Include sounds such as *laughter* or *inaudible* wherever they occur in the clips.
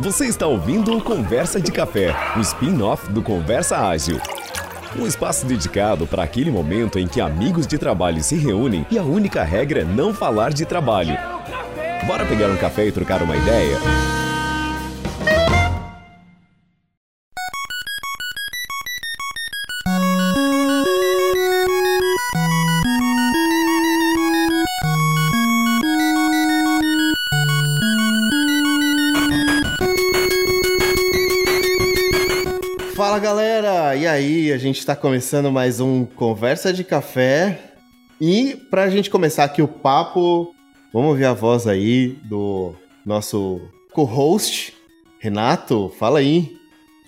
Você está ouvindo o Conversa de Café, o spin-off do Conversa Ágil. Um espaço dedicado para aquele momento em que amigos de trabalho se reúnem e a única regra é não falar de trabalho. Bora pegar um café e trocar uma ideia? Aí? A gente está começando mais um Conversa de Café. E para a gente começar aqui o papo, vamos ouvir a voz aí do nosso co-host, Renato. Fala aí.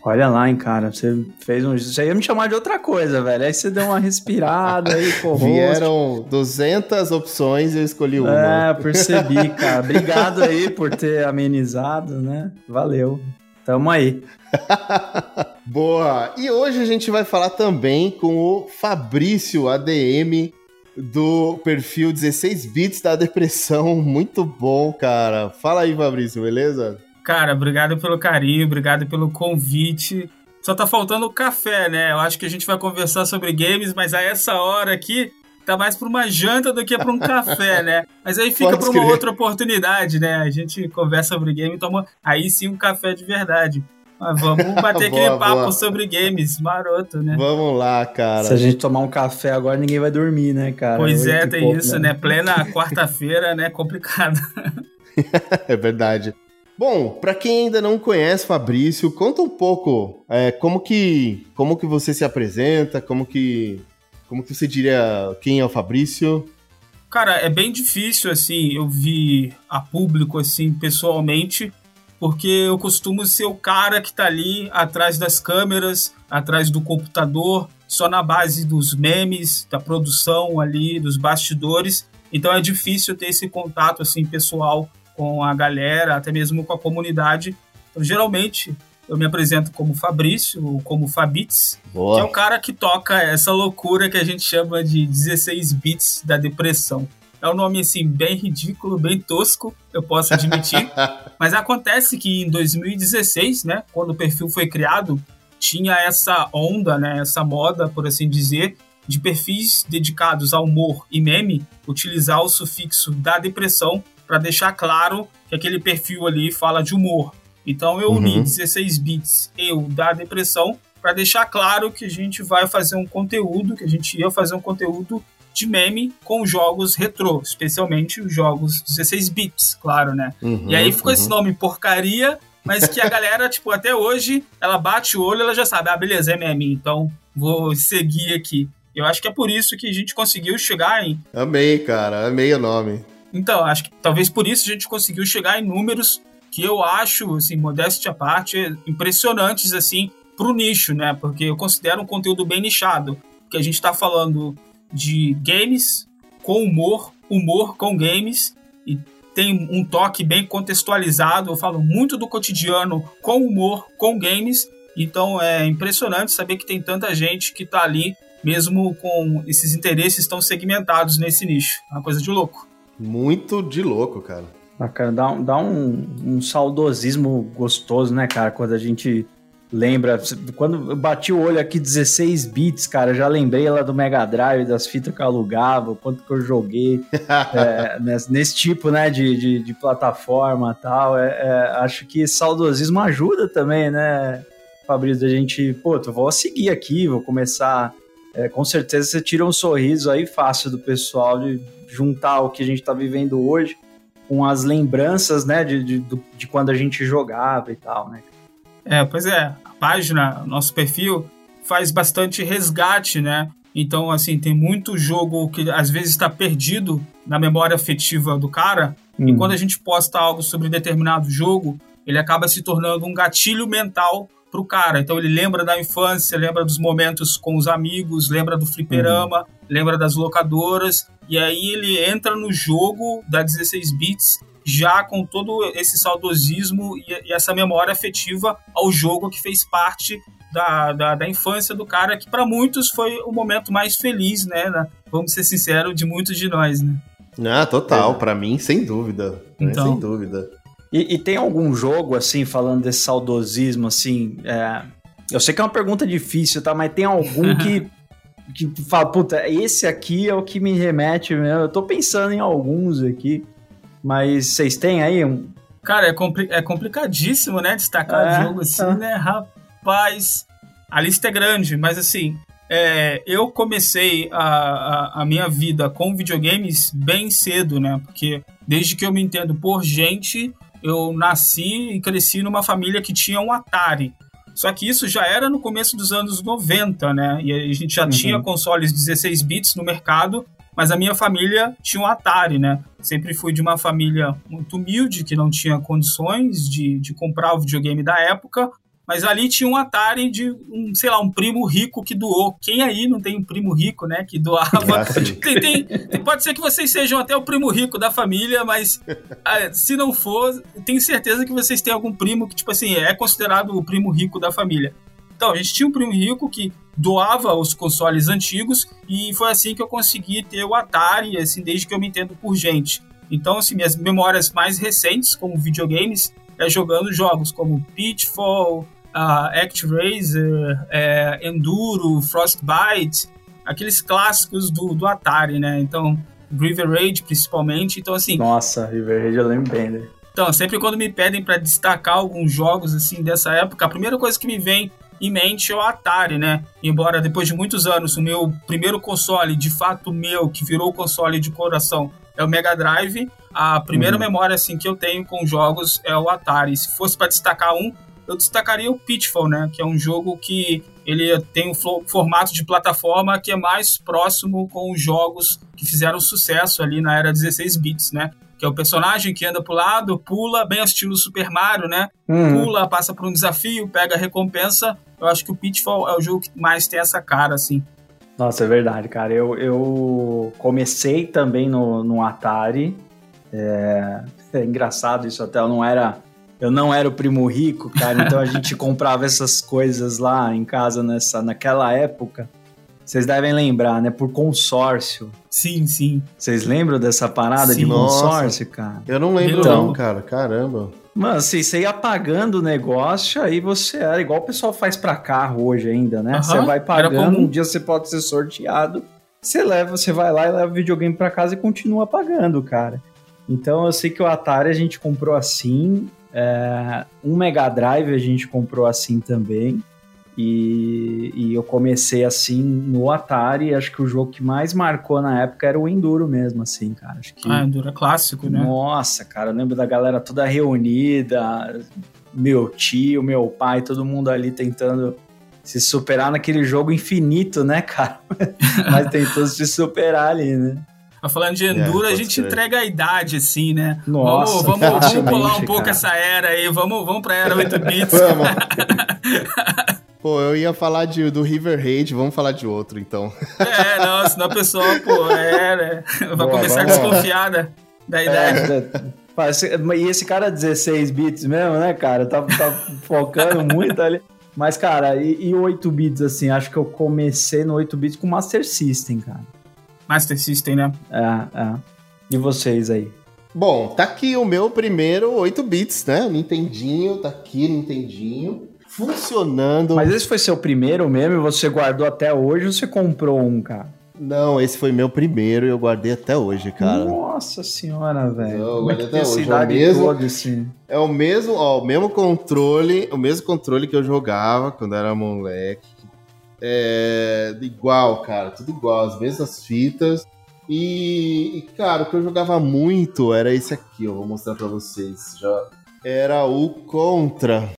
Olha lá, hein, cara. Você fez um. Você ia me chamar de outra coisa, velho. Aí você deu uma respirada aí, *laughs* co-host. Vieram 200 opções e eu escolhi uma. É, percebi, cara. Obrigado aí por ter amenizado, né? Valeu. Tamo aí. *laughs* Boa! E hoje a gente vai falar também com o Fabrício ADM do perfil 16 bits da depressão. Muito bom, cara. Fala aí, Fabrício, beleza? Cara, obrigado pelo carinho, obrigado pelo convite. Só tá faltando o café, né? Eu acho que a gente vai conversar sobre games, mas a essa hora aqui tá mais pra uma janta do que pra um café, né? Mas aí fica Pode pra uma crer. outra oportunidade, né? A gente conversa sobre game e toma aí sim um café de verdade. Mas vamos bater *laughs* boa, aquele papo boa. sobre games, maroto, né? Vamos lá, cara. Se a gente tomar um café agora, ninguém vai dormir, né, cara? Pois é, tem pouco, isso, né? né? Plena quarta-feira, né? Complicado. *laughs* *laughs* é verdade. Bom, para quem ainda não conhece Fabrício, conta um pouco é, como que como que você se apresenta, como que como que você diria quem é o Fabrício? Cara, é bem difícil assim, eu vi a público assim pessoalmente, porque eu costumo ser o cara que tá ali atrás das câmeras, atrás do computador, só na base dos memes, da produção ali, dos bastidores. Então é difícil ter esse contato assim pessoal com a galera, até mesmo com a comunidade. Então, geralmente eu me apresento como Fabrício, ou como Fabits, Boa. que é um cara que toca essa loucura que a gente chama de 16 bits da depressão. É um nome assim bem ridículo, bem tosco, eu posso admitir. *laughs* Mas acontece que em 2016, né, quando o perfil foi criado, tinha essa onda, né, essa moda, por assim dizer, de perfis dedicados ao humor e meme utilizar o sufixo da depressão para deixar claro que aquele perfil ali fala de humor. Então eu uni uhum. 16 bits eu da depressão para deixar claro que a gente vai fazer um conteúdo, que a gente ia fazer um conteúdo de meme com jogos retrô, especialmente os jogos 16 bits, claro, né? Uhum, e aí ficou uhum. esse nome porcaria, mas que a *laughs* galera, tipo, até hoje, ela bate o olho, ela já sabe, ah, beleza, é meme, então vou seguir aqui. Eu acho que é por isso que a gente conseguiu chegar em. Amei, cara, amei o nome. Então, acho que talvez por isso a gente conseguiu chegar em números que eu acho, assim, modéstia à parte, impressionantes, assim, pro nicho, né? Porque eu considero um conteúdo bem nichado. Porque a gente tá falando de games com humor, humor com games, e tem um toque bem contextualizado. Eu falo muito do cotidiano com humor, com games. Então é impressionante saber que tem tanta gente que tá ali, mesmo com esses interesses tão segmentados nesse nicho. É uma coisa de louco. Muito de louco, cara. Bacana, dá, dá um, um saudosismo gostoso, né, cara? Quando a gente lembra. Quando eu bati o olho aqui 16 bits, cara, já lembrei lá do Mega Drive, das fitas que eu alugava, o quanto que eu joguei *laughs* é, nesse, nesse, tipo né, de, de, de plataforma e tal. É, é, acho que saudosismo ajuda também, né, Fabrício? A gente, pô, eu vou seguir aqui, vou começar. É, com certeza você tira um sorriso aí fácil do pessoal de juntar o que a gente tá vivendo hoje com as lembranças, né, de, de, de quando a gente jogava e tal, né? É, pois é, a página, nosso perfil, faz bastante resgate, né? Então, assim, tem muito jogo que às vezes está perdido na memória afetiva do cara, hum. e quando a gente posta algo sobre determinado jogo, ele acaba se tornando um gatilho mental pro cara. Então ele lembra da infância, lembra dos momentos com os amigos, lembra do fliperama, uhum. lembra das locadoras, e aí ele entra no jogo da 16 bits já com todo esse saudosismo e, e essa memória afetiva ao jogo que fez parte da, da, da infância do cara, que para muitos foi o momento mais feliz, né? vamos ser sinceros, de muitos de nós, né? Ah, total, é. para mim, sem dúvida. Então, sem dúvida. E, e, tem algum jogo, assim, falando desse saudosismo, assim, é... eu sei que é uma pergunta difícil, tá? Mas tem algum *laughs* que, que fala, puta, esse aqui é o que me remete, eu tô pensando em alguns aqui, mas vocês têm aí um... Cara, é, compli é complicadíssimo, né, destacar é, jogo assim, é. né, rapaz, a lista é grande, mas assim, é, eu comecei a, a, a, minha vida com videogames bem cedo, né? Porque desde que eu me entendo por gente, eu nasci e cresci numa família que tinha um Atari. Só que isso já era no começo dos anos 90, né? E a gente já uhum. tinha consoles 16 bits no mercado, mas a minha família tinha um Atari, né? Sempre fui de uma família muito humilde, que não tinha condições de, de comprar o videogame da época, mas ali tinha um Atari de um, sei lá, um primo rico que doou. Quem aí não tem um primo rico, né, que doava? Ah, *laughs* tem, tem, tem, pode ser que vocês sejam até o primo rico da família, mas ah, se não for, tenho certeza que vocês têm algum primo que, tipo assim, é considerado o primo rico da família. Então, a gente tinha um primo rico que doava os consoles antigos e foi assim que eu consegui ter o Atari, assim, desde que eu me entendo por gente. Então, assim, minhas memórias mais recentes como videogames é jogando jogos como Pitfall, uh, ActRaiser, é, Enduro, Frostbite, aqueles clássicos do, do Atari, né? Então, River Raid principalmente. Então, assim. Nossa, River Raid eu lembro bem, né? Então, sempre quando me pedem para destacar alguns jogos assim dessa época, a primeira coisa que me vem em mente é o Atari, né? Embora depois de muitos anos o meu primeiro console, de fato meu, que virou console de coração, é o Mega Drive. A primeira uhum. memória assim que eu tenho com jogos é o Atari. Se fosse para destacar um, eu destacaria o Pitfall, né? Que é um jogo que ele tem um formato de plataforma que é mais próximo com os jogos que fizeram sucesso ali na era 16 bits, né? Que é o personagem que anda pro lado, pula, bem ao estilo Super Mario, né? Uhum. Pula, passa por um desafio, pega a recompensa. Eu acho que o Pitfall é o jogo que mais tem essa cara, assim. Nossa, é verdade, cara. Eu, eu comecei também no, no Atari. É... é engraçado isso até. Eu não era eu não era o primo rico, cara, então a gente *laughs* comprava essas coisas lá em casa nessa, naquela época. Vocês devem lembrar, né? Por consórcio. Sim, sim. Vocês lembram dessa parada sim, de consórcio, nossa. cara? Eu não lembro então, não, cara. Caramba. Mano, assim, você ia pagando o negócio, aí você era igual o pessoal faz para carro hoje ainda, né? Você vai pagando, um dia você pode ser sorteado, você leva, você vai lá e leva o videogame para casa e continua pagando, cara. Então eu sei que o Atari a gente comprou assim, é, um Mega Drive a gente comprou assim também. E, e, eu comecei assim no Atari. Acho que o jogo que mais marcou na época era o Enduro mesmo, assim, cara. Acho que, ah, Enduro é clássico, né? Nossa, cara, eu lembro da galera toda reunida, meu tio, meu pai, todo mundo ali tentando se superar naquele jogo infinito, né, cara? *laughs* Mas tentou se superar ali, né? Mas falando de Enduro, é, a gente ser. entrega a idade, assim, né? Nossa, vamos, vamos, vamos pular um pouco cara. essa era aí, vamos, vamos pra era 8 bits. vamos. *laughs* Pô, eu ia falar de, do River Raid, vamos falar de outro, então. É, não, senão a pessoa, pô, é, né? Vai Boa, começar desconfiada da idade. É, e esse cara 16 bits mesmo, né, cara? Tá, tá focando muito ali. Mas, cara, e, e 8 bits, assim, acho que eu comecei no 8 bits com Master System, cara. Master System, né? É, é. E vocês aí? Bom, tá aqui o meu primeiro 8 bits, né? Nintendinho, tá aqui Nintendinho. Funcionando. Mas esse foi seu primeiro mesmo você guardou até hoje ou você comprou um, cara? Não, esse foi meu primeiro e eu guardei até hoje, cara. Nossa senhora, velho. Eu guardei até hoje. É o mesmo, toda, assim. é o mesmo, ó, o mesmo controle, o mesmo controle que eu jogava quando era moleque. É, igual, cara, tudo igual, as mesmas fitas. E, e, cara, o que eu jogava muito era esse aqui, eu vou mostrar pra vocês. Já era o Contra.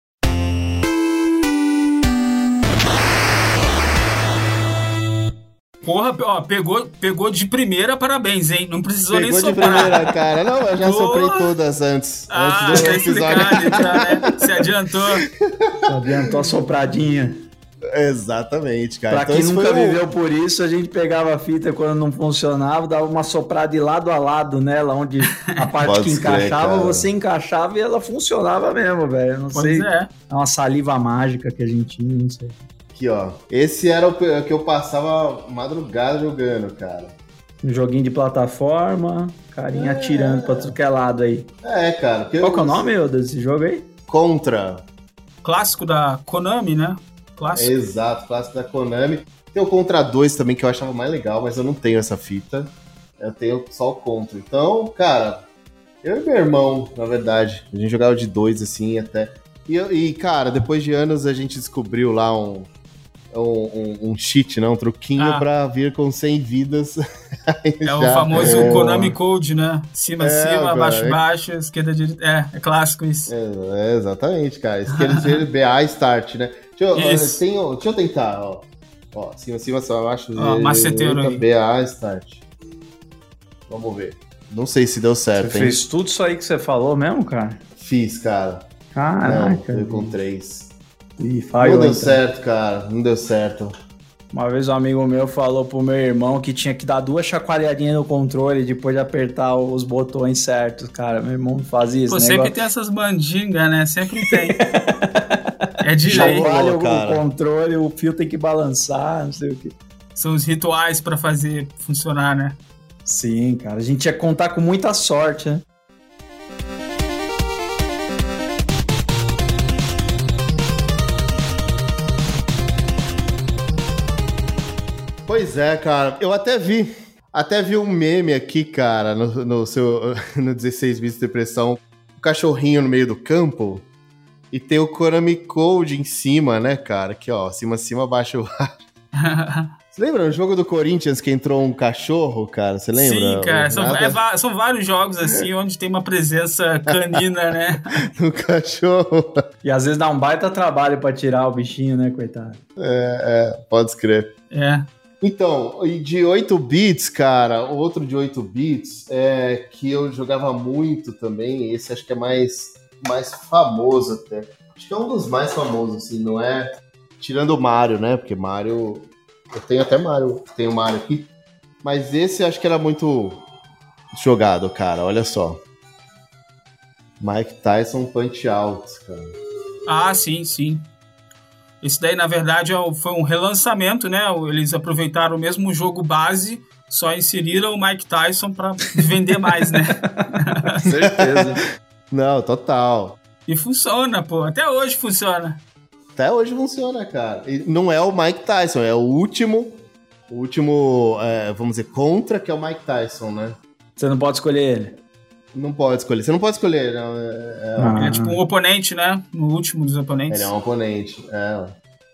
Porra, ó, pegou, pegou de primeira, parabéns, hein? Não precisou pegou nem soprar. Pegou de primeira, cara. Não, eu já Porra. soprei todas antes. Ah, antes do tá episódio. Já, né? Se adiantou. Se adiantou a sopradinha. Exatamente, cara. Pra então, quem nunca viveu por isso, a gente pegava a fita quando não funcionava, dava uma soprada de lado a lado nela, onde a *laughs* parte Pode que encaixava, você encaixava e ela funcionava mesmo, velho. Não pois sei. É. é uma saliva mágica que a gente tinha, não sei. Aqui, ó. Esse era o que eu passava madrugada jogando, cara. Um joguinho de plataforma, carinha atirando pra tudo que é lado aí. É, cara. Qual que é o eu- nome desse jogo aí? Contra. Clássico da Konami, né? Clássico. Exato, clássico da Konami. Tem o Contra 2 também, que eu achava mais legal, mas eu não tenho essa fita. Eu tenho só o Contra. Então, cara, eu e meu irmão, na verdade, a gente jogava de dois, assim, até. E, eu- e, cara, depois de anos a gente descobriu lá um. Um, um, um cheat, né? Um truquinho Ah. pra vir com 100 vidas. *laughs* É o famoso É. Konami Code, né? Cima, É, cima, cara, baixo, é- baixo, esquerda, direita. É, é clássico isso. É, é, exatamente, cara. Quer dizer BA Start, né? Deixa eu, Isso. tem, deixa eu tentar, ó. Ó, cima, cima, só abaixo. Ó, maceteiro aí. BA Start. Vamos ver. Não sei se deu Você certo, hein? fez tudo isso aí que você falou mesmo, cara? Fiz, cara. Não, Caraca. foi com três. Ih, não falhou, deu então. certo, cara. Não deu certo. Uma vez um amigo meu falou pro meu irmão que tinha que dar duas chacoalhadinhas no controle depois de apertar os botões certos, cara. Meu irmão fazia isso, Pô, né? sempre tem essas mandingas, né? Sempre tem. é de. Chacoalha. O cara. controle, o fio tem que balançar, não sei o que. São os rituais pra fazer funcionar, né? Sim, cara. A gente ia contar com muita sorte, né? Pois é, cara. Eu até vi. Até vi um meme aqui, cara, no, no seu *laughs* no 16 bits de depressão. O cachorrinho no meio do campo. E tem o Konami Code em cima, né, cara? Aqui, ó. Cima, cima, baixo, *laughs* baixo. Você lembra o jogo do Corinthians que entrou um cachorro, cara? Você lembra? Sim, cara. São, é são vários jogos assim onde tem uma presença canina, né? *laughs* do cachorro. E às vezes dá um baita trabalho pra tirar o bichinho, né, coitado? É, é, pode escrever. É. Então, e de 8 bits, cara, outro de 8 bits é que eu jogava muito também, esse acho que é mais, mais famoso até. Acho que é um dos mais famosos, assim, não é? Tirando o Mario, né? Porque Mario. Eu tenho até Mario, tenho Mario aqui. Mas esse acho que era muito jogado, cara, olha só. Mike Tyson Punch Out, cara. Ah, sim, sim. Esse daí, na verdade, é foi um relançamento, né? Eles aproveitaram o mesmo jogo base, só inseriram o Mike Tyson pra *laughs* vender mais, né? Certeza. Não, total. E funciona, pô. Até hoje funciona. Até hoje funciona, cara. E não é o Mike Tyson, é o último. O último, é, vamos dizer, contra, que é o Mike Tyson, né? Você não pode escolher ele. Não pode escolher. Você não pode escolher, não. É, é- Ah. Ele é tipo um oponente, né? No último dos oponentes. ele é um oponente. É.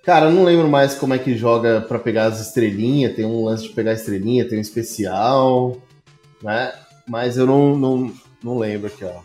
Cara, eu não lembro mais como é que joga pra pegar as estrelinhas. Tem um lance de pegar estrelinha, tem um especial, né? Mas eu não, não, não lembro aqui, ó.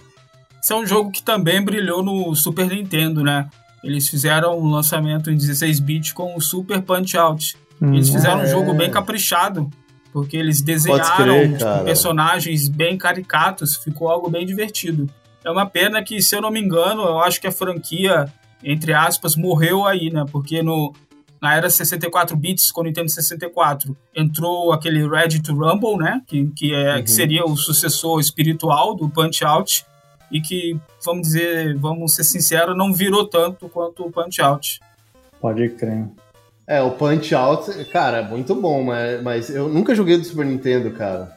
Esse é um jogo que também brilhou no Super Nintendo, né? Eles fizeram um lançamento em 16 bits com o Super Punch Out. Eles Hum. fizeram um é. jogo bem caprichado, porque eles desenharam crer, tipo, personagens bem caricatos, ficou algo bem divertido. É uma pena que, se eu não me engano, eu acho que a franquia, entre aspas, morreu aí, né? Porque no, na era 64 bits, com o Nintendo 64, entrou aquele Ready to Rumble, né? Que, que, é, Uhum. que seria o sucessor espiritual do Punch Out e que, vamos dizer, vamos ser sinceros, não virou tanto quanto o Punch Out. Pode crer. É, o Punch Out, cara, é muito bom, mas, mas eu nunca joguei do Super Nintendo, cara.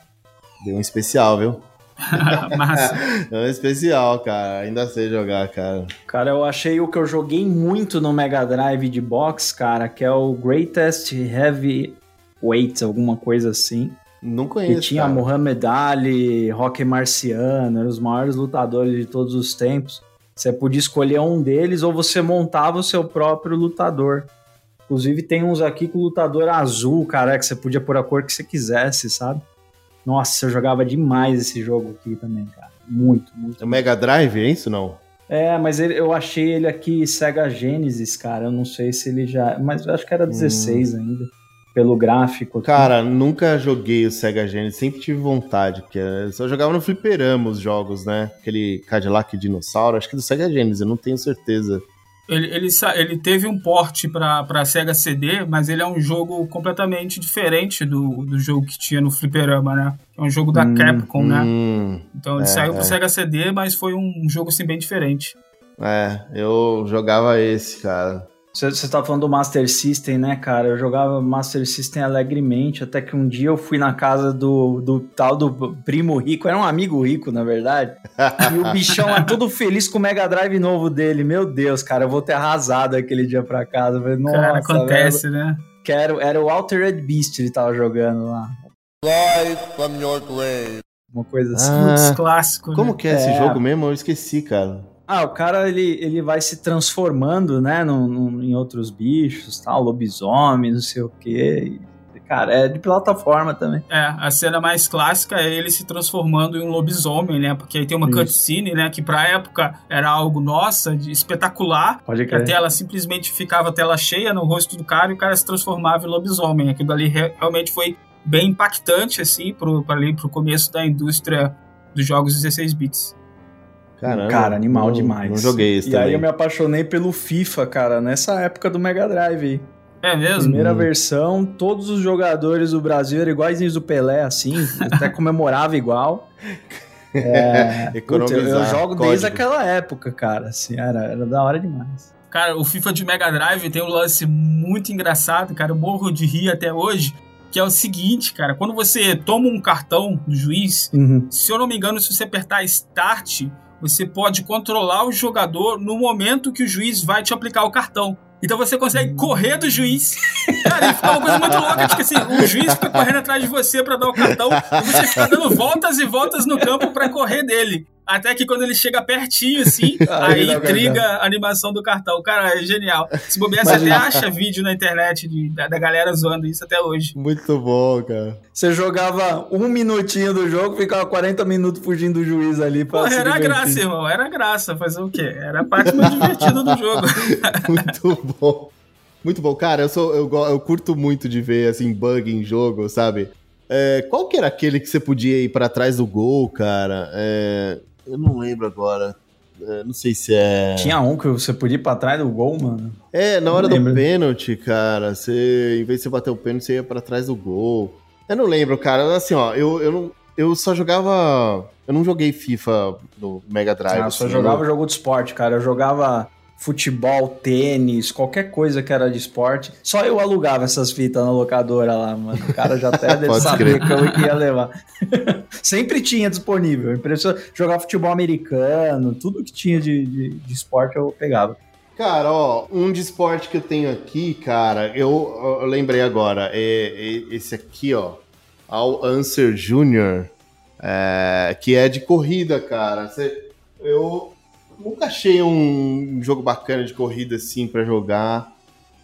Deu um especial, viu? *laughs* Mas É *laughs* um especial, cara. Ainda sei jogar, cara. Cara, eu achei o que eu joguei muito no Mega Drive de box, cara, que é o Greatest Heavy Weight, alguma coisa assim. Não Que conheço. tinha cara. Muhammad Ali, Rock Marciano, eram os maiores lutadores de todos os tempos. Você podia escolher um deles ou você montava o seu próprio lutador. Inclusive tem uns aqui com o lutador azul, cara, que você podia pôr a cor que você quisesse, sabe? Nossa, eu jogava demais esse jogo aqui também, cara. Muito, muito. É o Mega Drive, é isso não? É, mas ele- eu achei ele aqui Sega Genesis, cara. Eu não sei se ele já. Mas eu acho que era 16 ainda. Pelo gráfico. aqui. Cara, nunca joguei o Sega Genesis, sempre tive vontade, porque eu só jogava no fliperama os jogos, né? Aquele Cadillac Dinossauro, acho que do Sega Genesis, eu não tenho certeza. Ele, ele, ele teve um porte para Sega CD, mas ele é um jogo completamente diferente do, do jogo que tinha no Fliperama, né? É um jogo da Hum, Capcom, né? Hum, Então ele é, saiu pro é. Sega CD, mas foi um jogo assim bem diferente. é, eu jogava esse, cara. Você tá falando do Master System, né, cara? Eu jogava Master System alegremente, até que um dia eu fui na casa do, do tal do primo rico, era um amigo rico, na verdade. e o *laughs* bichão é todo feliz com o Mega Drive novo dele. Meu Deus, cara, eu vou ter arrasado aquele dia pra casa. Nossa, cara, acontece, velho. né? Que era, era o Altered Beast ele tava jogando lá. Rise from your grave. Uma coisa assim. Ah, Putz, clássico. Como né? que é, esse É. jogo mesmo? Eu esqueci, cara. Ah, o cara ele, ele vai se transformando, né, num, num- em outros bichos, tal, lobisomem, não sei o quê. Cara, é de plataforma também. É, a cena mais clássica é ele se transformando em um lobisomem, né? Porque aí tem uma Isso. cutscene, né? Que pra época era algo, nossa, de espetacular. Pode Que a tela simplesmente ficava a tela cheia no rosto do cara e o cara se transformava em lobisomem. Aquilo ali re- realmente foi bem impactante, assim, pro, pra ali, pro começo da indústria dos jogos 16 bits. Caramba. cara, animal não- demais. Não joguei esse E também. aí eu me apaixonei pelo FIFA, cara, nessa época do Mega Drive. É mesmo? Primeira Hum. versão, todos os jogadores do Brasil eram iguaizinhos do Pelé, assim, *laughs* até comemorava igual. *laughs* É, putz, eu, eu jogo código. desde aquela época, cara, assim, era, era da hora demais. Cara, o FIFA de Mega Drive tem um lance muito engraçado, cara. Eu morro de rir até hoje. Que é o seguinte, cara. Quando você toma um cartão do juiz, se eu não me engano, se você apertar Start, você pode controlar o jogador no momento que o juiz vai te aplicar o cartão. Então você consegue correr do juiz. *laughs* Cara, fica uma coisa muito louca, tipo assim, o juiz fica correndo atrás de você pra dar o cartão e você fica dando voltas e voltas no campo pra correr dele. Até que quando ele chega pertinho, assim, *laughs* Aí aí dá o triga a animação do cartão. Cara, é genial. Se bobear, você até acha vídeo na internet de- da, da galera zoando isso até hoje. Muito bom, cara. Você jogava um minutinho do jogo, ficava 40 minutos fugindo do juiz ali pra Porra, se era divertir. graça, irmão. Era graça. Fazer o quê? Era a parte mais divertida do jogo. *laughs* Muito bom. Muito bom. Cara, eu, sou, eu, eu curto muito de ver, assim, bug em jogo, sabe? É, qual que era aquele que você podia ir pra trás do gol, cara? É, eu não lembro agora. É, não sei se é... Tinha um que você podia ir pra trás do gol, mano. É, na hora do pênalti, cara, você, em vez de você bater o pênalti, você ia pra trás do gol. Eu não lembro, cara. Assim, ó, eu, eu, não, eu só jogava... Eu não joguei FIFA no Mega Drive. Ah, eu só assim, jogava eu jogo de esporte, cara. Eu jogava futebol, tênis, qualquer coisa que era de esporte. Só eu alugava essas fitas na locadora lá, mano. O cara já até *laughs* deve saber crer. que eu ia levar. *laughs* Sempre tinha disponível. Impressionante. Jogar futebol americano, tudo que tinha de, de, de esporte eu pegava. Cara, ó, um de esporte que eu tenho aqui, cara, eu, eu lembrei agora, é, é esse aqui, ó, All Answer Jr., é, que é de corrida, cara. Cê- eu nunca achei um jogo bacana de corrida assim pra jogar.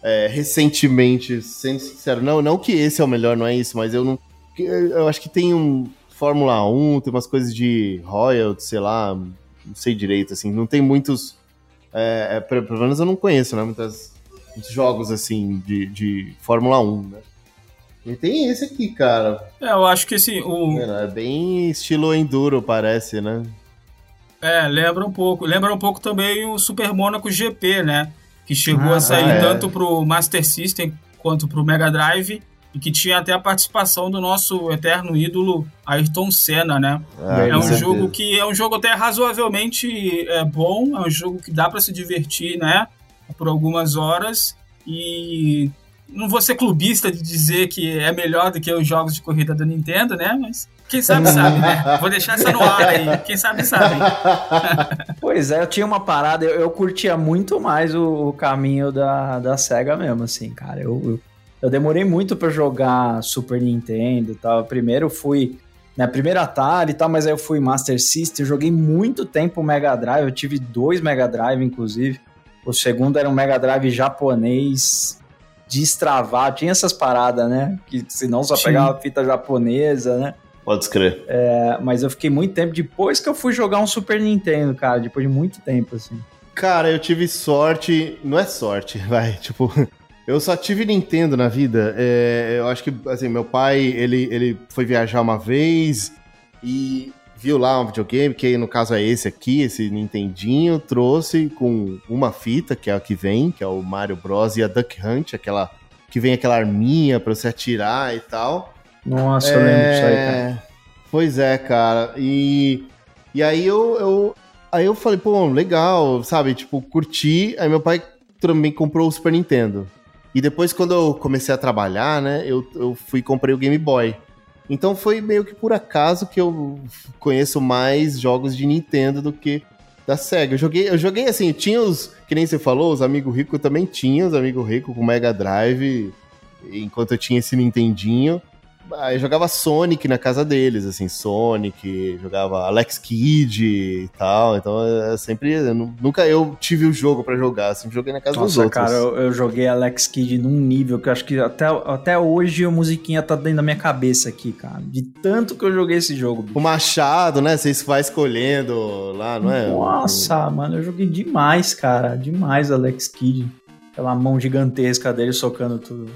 É, recentemente, sendo sincero, não, não que esse é o melhor, não é isso, mas eu não. Eu acho que tem um Fórmula 1, tem umas coisas de royalty, sei lá, não sei direito, assim, não tem muitos. É, é, pelo menos eu não conheço, né? Muitas, muitos jogos assim de, de Fórmula 1, né? E tem esse aqui, cara. É, eu acho que assim, o, É bem estilo enduro, parece, né? É, lembra um pouco. Lembra um pouco também o Super Monaco GP, né? Que chegou Ah, a sair é. tanto pro Master System quanto pro Mega Drive e que tinha até a participação do nosso eterno ídolo Ayrton Senna, né? Ah, é com um certeza. jogo que é um jogo até razoavelmente é, bom, é um jogo que dá pra se divertir, né? Por algumas horas e não vou ser clubista de dizer que é melhor do que os jogos de corrida da Nintendo, né? Mas quem sabe sabe, né? *laughs* Vou deixar essa no ar aí. Quem sabe sabe. *laughs* Pois é, eu tinha uma parada, eu, eu curtia muito mais o, o caminho da, da SEGA mesmo, assim, cara. Eu, eu, eu demorei muito pra jogar Super Nintendo e tal. Primeiro eu fui, né, primeiro Atari e tal, mas aí eu fui Master System, joguei muito tempo Mega Drive, eu tive dois Mega Drive, inclusive. O segundo era um Mega Drive japonês, destravado, tinha essas paradas, né? Que senão só Sim. pegava fita japonesa, né? Pode escrever. É, mas eu fiquei muito tempo depois que eu fui jogar um Super Nintendo, cara, depois de muito tempo, assim. Cara, eu tive sorte. Não é sorte, *laughs* vai. Tipo, *laughs* eu só tive Nintendo na vida. É, eu acho que, assim, meu pai, ele, ele foi viajar uma vez e viu lá um videogame, que no caso é esse aqui, esse Nintendinho, trouxe com uma fita, que é a que vem, que é o Mario Bros. e a Duck Hunt, aquela que vem aquela arminha pra você atirar e tal. Nossa, eu lembro disso aí, cara. É, Pois é, cara. E, e aí eu, eu. Aí eu falei, pô, legal, sabe? Tipo, curti. Aí meu pai também comprou o Super Nintendo. E depois, quando eu comecei a trabalhar, né, eu, eu fui e comprei o Game Boy. Então foi meio que por acaso que eu conheço mais jogos de Nintendo do que da SEGA. Eu joguei, eu joguei assim, tinha os, que nem você falou, os amigos ricos também tinha os amigos ricos com Mega Drive, enquanto eu tinha esse Nintendinho. Aí jogava Sonic na casa deles, assim, Sonic, jogava Alex Kidd e tal. Então é sempre. Eu nunca eu tive o jogo para jogar, sempre joguei na casa Nossa, dos outros. cara, eu, eu, joguei Alex Kidd num nível que eu acho que até, até hoje a musiquinha tá dentro da minha cabeça aqui, cara. De tanto que eu joguei esse jogo. Bicho. O Machado, né? Você vai escolhendo lá, não é? Nossa, mano, eu joguei demais, cara. Demais Alex Kidd. Aquela mão gigantesca dele socando tudo.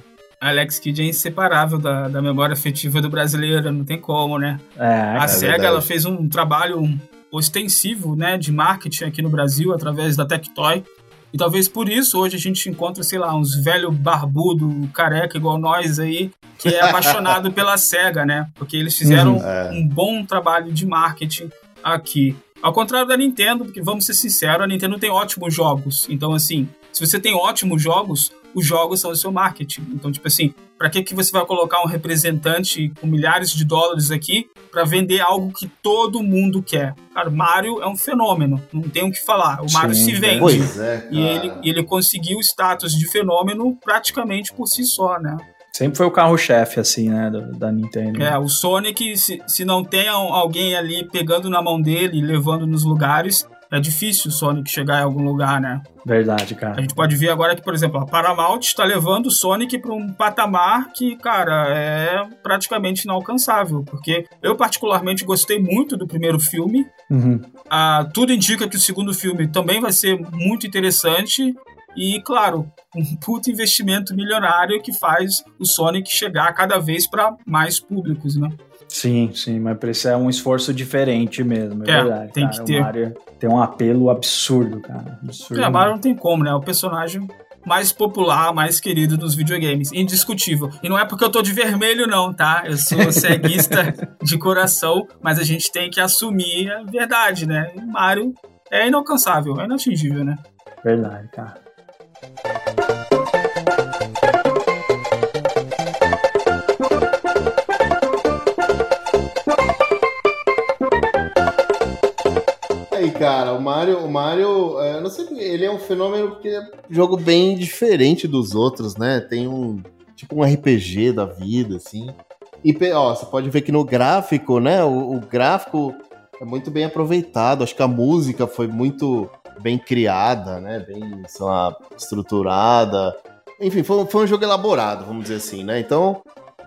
Alex Kidd é inseparável da, da memória afetiva do brasileiro, não tem como, né? É, a é SEGA ela fez um trabalho ostensivo né, de marketing aqui no Brasil através da Tectoy. E talvez por isso hoje a gente encontra, sei lá, uns velho barbudo, careca igual nós aí, que é apaixonado *laughs* pela SEGA, né? Porque eles fizeram uhum, é. um bom trabalho de marketing aqui. Ao contrário da Nintendo, porque vamos ser sinceros, a Nintendo tem ótimos jogos. Então, assim, se você tem ótimos jogos, os jogos são o seu marketing. Então, tipo assim, para que, que você vai colocar um representante com milhares de dólares aqui para vender algo que todo mundo quer? Cara, Mario é um fenômeno, não tem o que falar. O Mario Sim, se vende. Pois é, e ele, ele conseguiu o status de fenômeno praticamente por si só, né? Sempre foi o carro-chefe, assim, né, da Nintendo. É, o Sonic, se, se não tem alguém ali pegando na mão dele e levando nos lugares, é difícil o Sonic chegar em algum lugar, né? Verdade, cara. A gente pode ver agora que, por exemplo, a Paramount está levando o Sonic para um patamar que, cara, é praticamente inalcançável. Porque eu, particularmente, gostei muito do primeiro filme. Uhum. Ah, tudo indica que o segundo filme também vai ser muito interessante. E, claro, um puto investimento milionário que faz o Sonic chegar cada vez para mais públicos, né? Sim, sim, mas precisa é um esforço diferente mesmo, é, é verdade. Tem cara. que ter. O Mario tem um apelo absurdo, cara. Absurdo. É, Mario não tem como, né? É o personagem mais popular, mais querido dos videogames. Indiscutível. E não é porque eu tô de vermelho, não, tá? Eu sou *laughs* ceguista de coração, mas a gente tem que assumir a verdade, né? E Mario é inalcançável, é inatingível, né? Verdade, cara. Cara, o Mario, o Mario, é, não sei, ele é um fenômeno porque é um jogo bem diferente dos outros, né? Tem um tipo um RPG da vida, assim. E ó, você pode ver que no gráfico, né? O, o gráfico é muito bem aproveitado. Acho que a música foi muito bem criada, né? Bem, sei lá, estruturada. Enfim, foi, foi um jogo elaborado, vamos dizer assim, né? Então,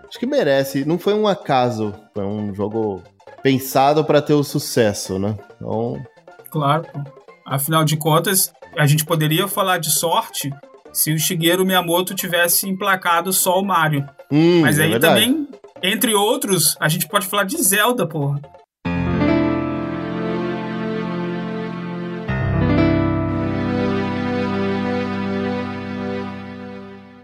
acho que merece. Não foi um acaso, foi um jogo pensado para ter o sucesso, né? Então, Claro. Afinal de contas, a gente poderia falar de sorte se o Shigeru Miyamoto tivesse emplacado só o Mario. Hum, Mas é aí verdade. também, entre outros, a gente pode falar de Zelda, porra.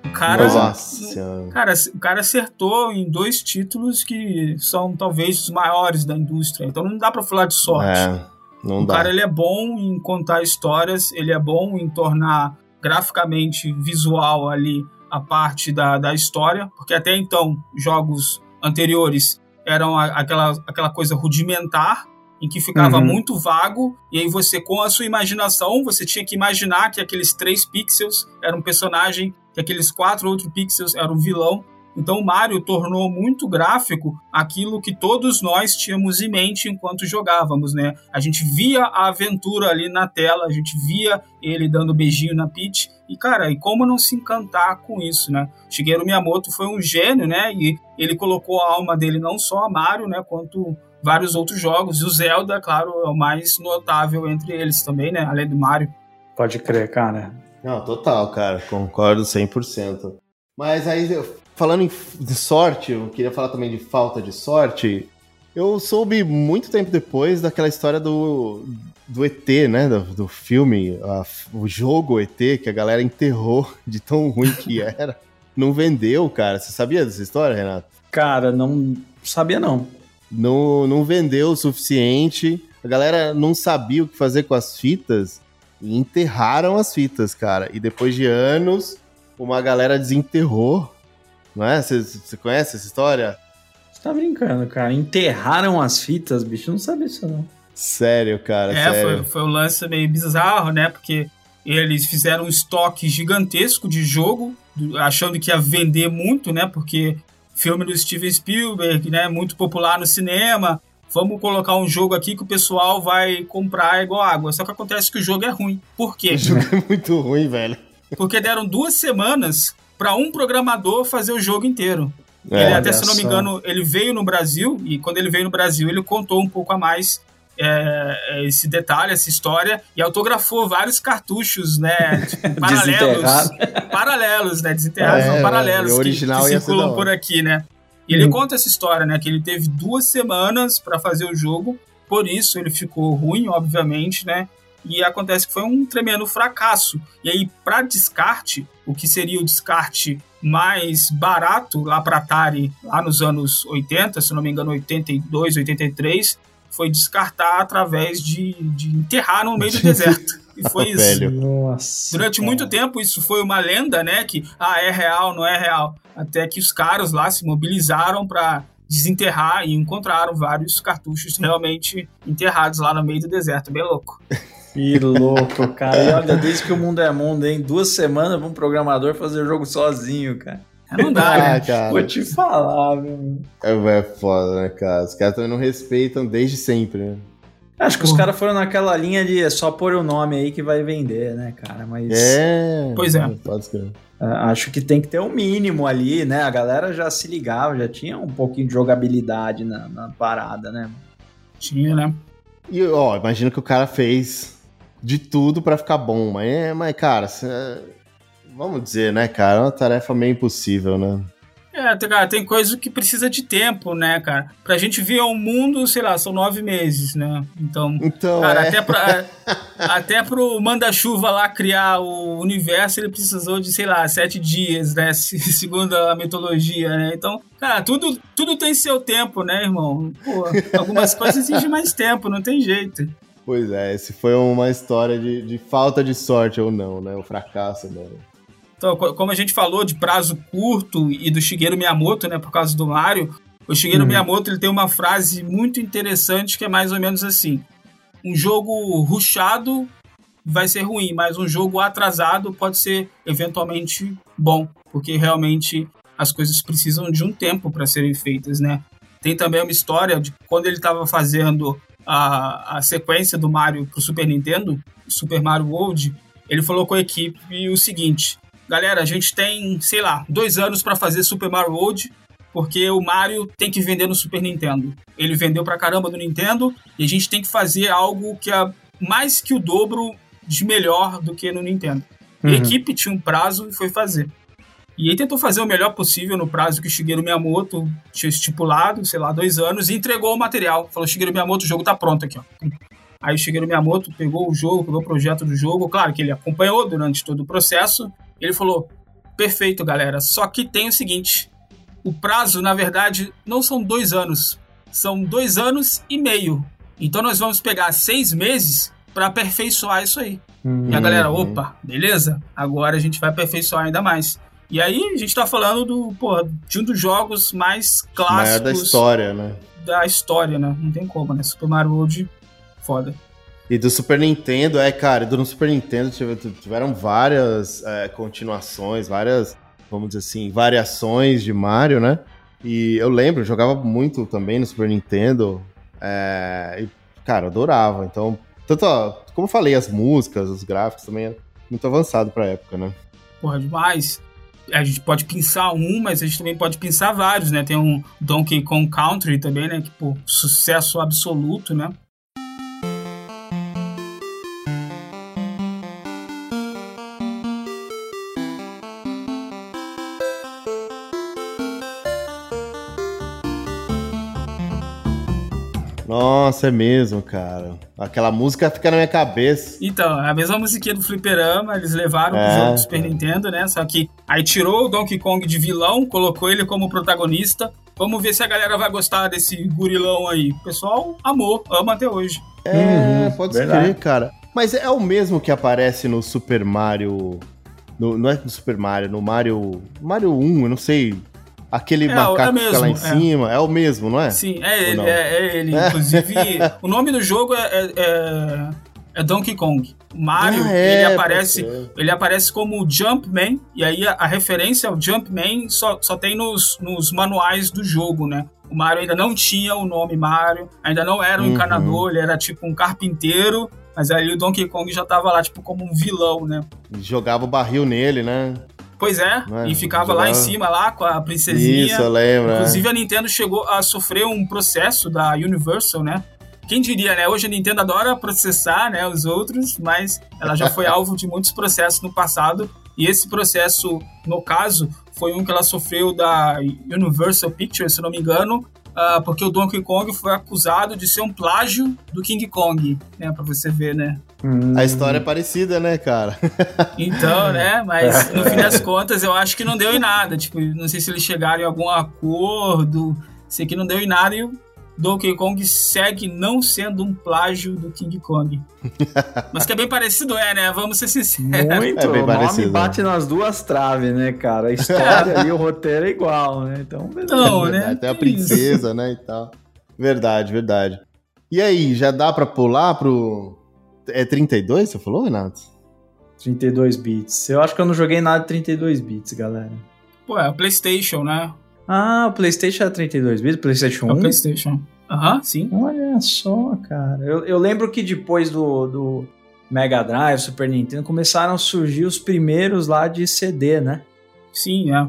O cara, Nossa. cara, o cara acertou em dois títulos que são talvez os maiores da indústria. Então não dá pra falar de sorte. É, não o dá. cara ele é bom em contar histórias, ele é bom em tornar graficamente visual ali a parte da, da história, porque até então jogos anteriores eram a- aquela, aquela coisa rudimentar, em que ficava Uhum. muito vago, e aí você, com a sua imaginação, você tinha que imaginar que aqueles três pixels era um personagem, que aqueles quatro outros pixels era um vilão. Então o Mario tornou muito gráfico aquilo que todos nós tínhamos em mente enquanto jogávamos, né? A gente via a aventura ali na tela, a gente via ele dando beijinho na Peach, e cara, e como não se encantar com isso, né? Shigeru Miyamoto foi um gênio, né? E ele colocou a alma dele não só a Mario, né? Quanto vários outros jogos. E o Zelda, claro, é o mais notável entre eles também, né? Além do Mario. Pode crer, cara. Não, total, cara. Concordo 100%. Mas aí, eu- falando em de sorte, eu queria falar também de falta de sorte. Eu soube muito tempo depois daquela história do, do ET, né? Do, do filme, a- o jogo ET, que a galera enterrou *laughs* de tão ruim que *laughs* era. Não vendeu, cara. Você sabia dessa história, Renato? Cara, não sabia não. não, não vendeu o suficiente. A galera não sabia o que fazer com as fitas. e enterraram as fitas, cara. E depois de anos, uma galera desenterrou. Não é? Você conhece essa história? Você tá brincando, cara. Enterraram as fitas, bicho. Não sabe isso, não. Sério, cara. É, sério. Foi, foi um lance meio bizarro, né? Porque eles fizeram um estoque gigantesco de jogo, achando que ia vender muito, né? Porque filme do Steven Spielberg, né? Muito popular no cinema. Vamos colocar um jogo aqui que o pessoal vai comprar igual água. Só que acontece que o jogo é ruim. Por quê? *laughs* O jogo é muito ruim, velho. Porque deram duas semanas para um programador fazer o jogo inteiro. É, ele até, se não me engano, ele veio no Brasil, e quando ele veio no Brasil, ele contou um pouco a mais é, esse detalhe, essa história, e autografou vários cartuchos, né? Tipo, *laughs* paralelos. paralelos, né? Desenterrados, é, não, paralelos. O original que, que circulam por aqui, né? E ele hum. conta essa história, né? Que ele teve duas semanas para fazer o jogo, por isso ele ficou ruim, obviamente, né? E acontece que foi um tremendo fracasso. E aí, para descarte, o que seria o descarte mais barato lá para Atari, lá nos anos 80, se não me engano, 82, 83, foi descartar através de, de enterrar no meio do *laughs* deserto. E foi isso. Velho. Nossa, Durante cara. muito tempo isso foi uma lenda, né? Que ah, é real, não é real. Até que os caras lá se mobilizaram para desenterrar e encontraram vários cartuchos realmente enterrados lá no meio do deserto. Bem louco. *laughs* Que louco, cara. E olha, desde que o mundo é mundo, hein? Duas semanas para um programador fazer o jogo sozinho, cara. Não dá, ah, né? cara. Vou te falar, meu. É, é foda, né, cara? Os caras também não respeitam desde sempre, né? Acho que os caras foram naquela linha de é só pôr o nome aí que vai vender, né, cara? Mas. É. Pois é. Pode escrever. Acho que tem que ter o um mínimo ali, né? A galera já se ligava, já tinha um pouquinho de jogabilidade na, na parada, né? Tinha, né? E, ó, imagina que o cara fez de tudo para ficar bom, mas, é, mas cara, cê, vamos dizer, né, cara, é uma tarefa meio impossível, né? É, cara, tem coisa que precisa de tempo, né, cara? Pra gente ver o mundo, sei lá, são nove meses, né? Então, então cara, é. até, pra, *laughs* até pro manda-chuva lá criar o universo, ele precisou de, sei lá, sete dias, né? *laughs* Segundo a mitologia, né? Então, cara, tudo, tudo tem seu tempo, né, irmão? Pô, algumas coisas exigem mais tempo, não tem jeito. Pois é, esse foi uma história de, de falta de sorte ou não, né? O fracasso, né? Então, como a gente falou de prazo curto e do Shigeru Miyamoto, né, por causa do Mario, o Shigeru uhum. Miyamoto ele tem uma frase muito interessante que é mais ou menos assim: um jogo rushado vai ser ruim, mas um jogo atrasado pode ser eventualmente bom, porque realmente as coisas precisam de um tempo para serem feitas, né? Tem também uma história de quando ele estava fazendo a, a sequência do Mario para o Super Nintendo, Super Mario World, ele falou com a equipe o seguinte: galera, a gente tem, sei lá, dois anos para fazer Super Mario World, porque o Mario tem que vender no Super Nintendo. Ele vendeu pra caramba no Nintendo e a gente tem que fazer algo que é mais que o dobro de melhor do que no Nintendo. Uhum. A equipe tinha um prazo e foi fazer. E aí tentou fazer o melhor possível no prazo que o Shigeru Miyamoto tinha estipulado, sei lá, dois anos, e entregou o material. Falou, Shigeru Miyamoto, o jogo tá pronto aqui, ó. Aí o Shigeru Miyamoto pegou o jogo, pegou o projeto do jogo, claro que ele acompanhou durante todo o processo, ele falou: perfeito, galera. Só que tem o seguinte: o prazo, na verdade, não são dois anos, são dois anos e meio. Então nós vamos pegar seis meses para aperfeiçoar isso aí. Uhum. E a galera, opa, beleza? Agora a gente vai aperfeiçoar ainda mais. E aí a gente tá falando do, pô, de um dos jogos mais clássicos. Maior da história, né? Da história, né? Não tem como, né? Super Mario World, foda. E do Super Nintendo, é, cara, do Super Nintendo tiveram várias é, continuações, várias, vamos dizer assim, variações de Mario, né? E eu lembro, eu jogava muito também no Super Nintendo. É, e, cara, adorava. Então, tanto, ó, como eu falei, as músicas, os gráficos também eram muito avançado pra época, né? Porra, demais. A gente pode pensar um, mas a gente também pode pensar vários, né? Tem um Donkey Kong Country também, né? Que, pô, sucesso absoluto, né? Nossa, é mesmo, cara. Aquela música fica na minha cabeça. Então, a mesma musiquinha do Fliperama, eles levaram é, pro jogo do Super é. Nintendo, né? Só que aí tirou o Donkey Kong de vilão, colocou ele como protagonista. Vamos ver se a galera vai gostar desse gurilão aí. O pessoal amou, ama até hoje. É, uhum, pode crer, cara. Mas é o mesmo que aparece no Super Mario. no- não é no Super Mario, no Mario. Mario 1, eu não sei. Aquele É, macaco é que fica lá em mesmo, é. cima. É o mesmo, não é? Sim, é Ou ele, não? é, é ele. Inclusive, *laughs* o nome do jogo é, é- é- é Donkey Kong. O Mario, Ah, é, ele aparece. Ele aparece como Jumpman, e aí a, a referência ao Jumpman só, só tem nos, nos manuais do jogo, né? O Mario ainda não tinha o nome Mario, ainda não era um Uhum. encanador, ele era tipo um carpinteiro, mas aí o Donkey Kong já tava lá, tipo, como um vilão, né? Jogava o barril nele, né? Pois é, é? e ficava lá em cima, lá com a princesinha. Isso, eu lembro. é. Inclusive, a Nintendo chegou a sofrer um processo da Universal, né? Quem diria, né? Hoje a Nintendo adora processar né, os outros, mas ela já foi *laughs* alvo de muitos processos no passado. E esse processo, no caso, foi um que ela sofreu da Universal Pictures, se não me engano, ah, porque o Donkey Kong foi acusado de ser um plágio do King Kong, né? Pra você ver, né? A história é parecida, né, cara? *laughs* Então, né? Mas *laughs* no fim das contas, eu acho que não deu em nada. Tipo, não sei se eles chegaram em algum acordo. Sei que não deu em nada e o Donkey Kong segue não sendo um plágio do King Kong. *laughs* Mas que é bem parecido, é, né? Vamos ser sinceros. Muito, É bem o nome bate nas duas traves, né, cara? A história e o roteiro é igual, né? Então, beleza. Não, né? Verdade, Até a princesa, né, e tal. Verdade, verdade. E aí, já dá pra pular pro... É 32, você falou, Renato? 32 bits. Eu acho que eu não joguei nada de 32 bits, galera. Pô, é o PlayStation, né? Ah, o PlayStation é 32 bits? PlayStation É o 1? PlayStation. Aham, sim. Olha só, cara. Eu, eu lembro que depois do, do Mega Drive, Super Nintendo, começaram a surgir os primeiros lá de CD, né? Sim, é.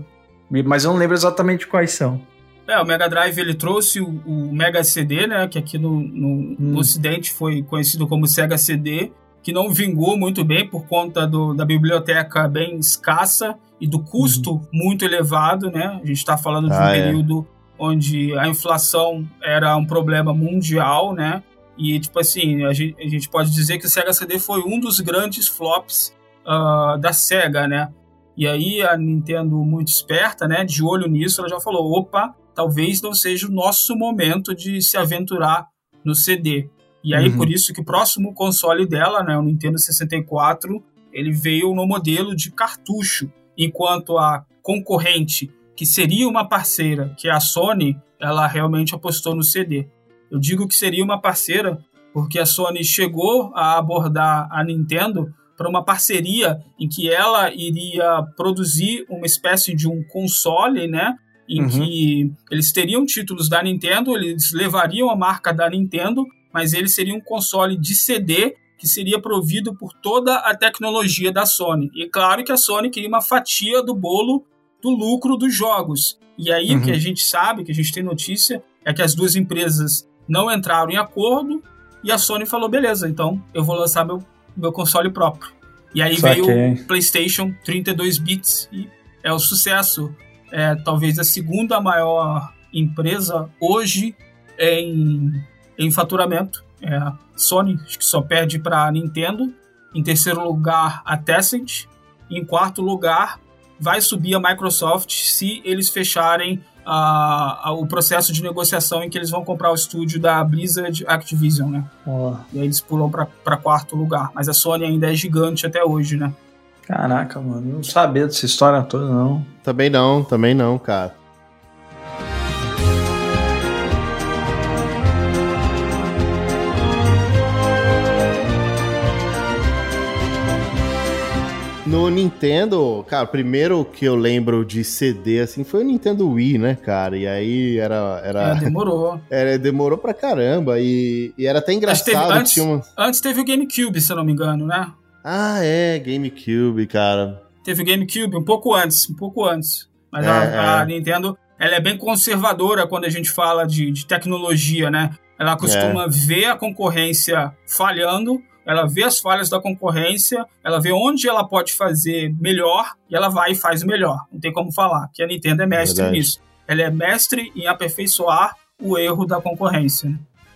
Mas eu não lembro exatamente quais são. É, o Mega Drive ele trouxe o, o Mega CD, né? Que aqui no, no Hum. Ocidente foi conhecido como Sega CD, que não vingou muito bem por conta do- da biblioteca bem escassa e do custo muito elevado, né? A gente está falando de um Ah, é. período onde a inflação era um problema mundial, né? E, tipo assim, a gente, a gente pode dizer que o Sega CD foi um dos grandes flops ah, da Sega, né? E aí a Nintendo, muito esperta, né, de olho nisso, ela já falou: opa, talvez não seja o nosso momento de se aventurar no CD. E aí, Uhum. por isso que o próximo console dela, né, o Nintendo 64, ele veio no modelo de cartucho, enquanto a concorrente, que seria uma parceira, que é a Sony, ela realmente apostou no CD. Eu digo que seria uma parceira porque a Sony chegou a abordar a Nintendo para uma parceria em que ela iria produzir uma espécie de um console, né? Em Uhum. que eles teriam títulos da Nintendo, eles levariam a marca da Nintendo, mas ele seria um console de CD que seria provido por toda a tecnologia da Sony. E claro que a Sony queria uma fatia do bolo do lucro dos jogos. E aí o que Uhum. a gente sabe, que a gente tem notícia, é que as duas empresas não entraram em acordo e a Sony falou: beleza, então eu vou lançar meu, meu console próprio. E aí Saquei. veio o PlayStation 32 bits e é o sucesso. É talvez a segunda maior empresa hoje em, em faturamento. É a Sony, acho que só perde para a Nintendo. Em terceiro lugar, a Tencent. Em quarto lugar, vai subir a Microsoft se eles fecharem a- a- o processo de negociação em que eles vão comprar o estúdio da Blizzard Activision, né? Ó, E aí eles pulam para quarto lugar. Mas a Sony ainda é gigante até hoje, né? caraca, mano. Não sabia dessa história toda, não. Também não, também não, cara. No Nintendo, cara, o primeiro que eu lembro de CD, assim, foi o Nintendo Wii, né, cara? E aí era... É, era, demorou. *laughs* era demorou pra caramba e, e era até teve- engraçado. que antes, uma... antes teve o GameCube, se eu não me engano, né? Ah, é, GameCube, cara. Teve o GameCube um pouco antes, um pouco antes. Mas É, a, a é. Nintendo, ela é bem conservadora quando a gente fala de, de tecnologia, né? Ela costuma É. ver a concorrência falhando, ela vê as falhas da concorrência, ela vê onde ela pode fazer melhor e ela vai e faz melhor. Não tem como falar que a Nintendo é mestre Verdade. nisso. Ela é mestre em aperfeiçoar o erro da concorrência.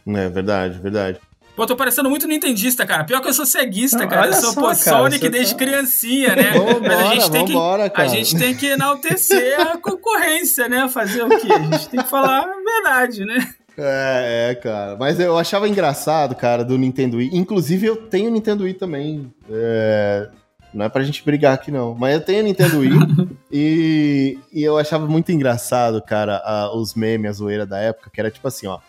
né? É verdade, verdade. Pô, tô parecendo muito nintendista, cara. Pior que eu sou ceguista, cara. Eu olha sou só, pô, cara, Sonic desde tá- criancinha, né? Vambora, *laughs* Mas a gente tem que vambora, a cara. gente tem que enaltecer a *laughs* concorrência, né? Fazer o quê? A gente tem que falar a verdade, né? É, é, cara. Mas eu achava engraçado, cara, do Nintendo Wii. Inclusive, eu tenho Nintendo Wii também. É... Não é pra gente brigar aqui, não. Mas eu tenho Nintendo Wii. *laughs* e, e eu achava muito engraçado, cara, a, os memes, a zoeira da época, que era tipo assim, ó.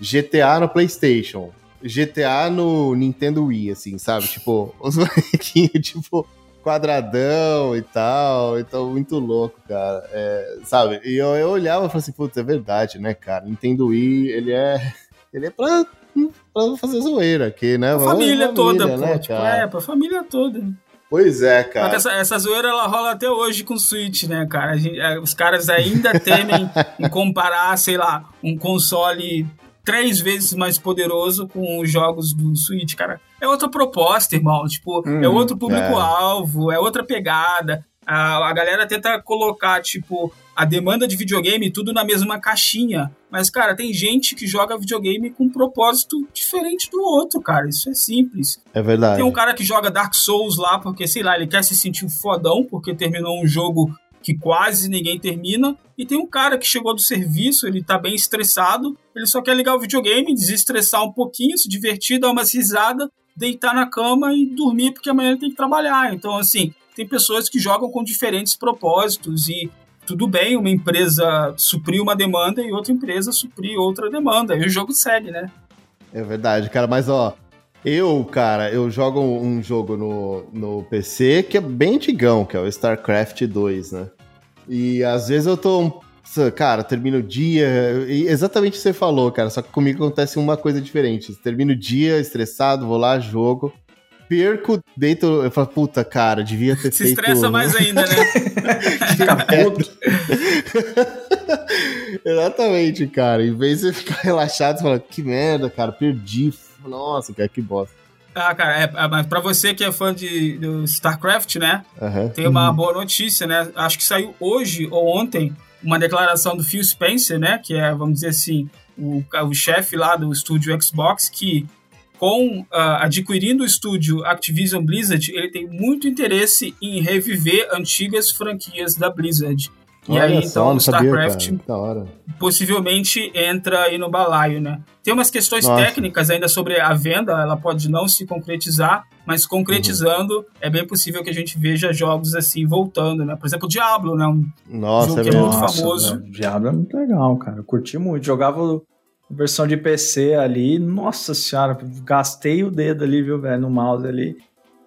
GTA no PlayStation. GTA no Nintendo Wii, assim, sabe? Tipo, os *laughs* molequinhos, tipo, quadradão e tal. Então, muito louco, cara. É, sabe? E eu, eu olhava e falava assim, putz, é verdade, né, cara? Nintendo Wii, ele é. Ele é pra, pra fazer zoeira aqui, né? A Vamos- família, família, toda, né, pô. Tipo, é, pra família toda. Pois é, cara. essa, essa zoeira ela rola até hoje com o Switch, né, cara? Gente- é, os caras ainda temem *laughs* em comparar, sei lá, um console três vezes mais poderoso com os jogos do Switch, cara. É outra proposta, irmão. Tipo, é Hum, outro público-alvo, é. outra pegada. A, a galera tenta colocar, tipo, a demanda de videogame tudo na mesma caixinha. Mas, cara, tem gente que joga videogame com um propósito diferente do outro, cara. Isso é simples. É verdade. Tem um cara que joga Dark Souls lá porque, sei lá, ele quer se sentir um fodão porque terminou um jogo que quase ninguém termina. E tem um cara que chegou do serviço, ele tá bem estressado, ele só quer ligar o videogame, desestressar um pouquinho, se divertir, dar umas risadas, deitar na cama e dormir porque amanhã ele tem que trabalhar. Então, assim, tem pessoas que jogam com diferentes propósitos e tudo bem uma empresa suprir uma demanda e outra empresa suprir outra demanda. E o jogo segue, né? É verdade, cara. Mas, ó, eu, cara, eu jogo um jogo no, no PC que é bem antigão, que é o StarCraft 2, né? E às vezes eu tô. Cara, termino o dia. e Exatamente o que você falou, cara. Só que comigo acontece uma coisa diferente. Termino o dia estressado, vou lá, jogo. Perco, deito. Eu falo, puta, cara, devia ter *laughs* Se feito. estressa mais ainda, né? *laughs* Fica puto. *laughs* Exatamente, cara. Em vez de você ficar relaxado, você fala, que merda, cara, perdi. Nossa, cara, que bosta. Ah, cara, é, é, mas pra você que é fã de, do StarCraft, né? Aham. Tem uma boa notícia, né? Acho que saiu hoje ou ontem uma declaração do Phil Spencer, né? Que é, vamos dizer assim, o, o chefe lá do estúdio Xbox, que com ah, adquirindo o estúdio Activision Blizzard, ele tem muito interesse em reviver antigas franquias da Blizzard. E Olha aí, então, o sabia, StarCraft hora. possivelmente entra aí no balaio, né? Tem umas questões Nossa. técnicas ainda sobre a venda, ela pode não se concretizar, mas concretizando, é bem possível que a gente veja jogos assim voltando, né? Por exemplo, o Diablo, né? Um- Nossa, Jogo é que é verdade. muito famoso. velho, Diablo é muito legal, cara. Eu curti muito. Jogava versão de PC ali. Nossa senhora, gastei o dedo ali, viu, velho, no mouse ali.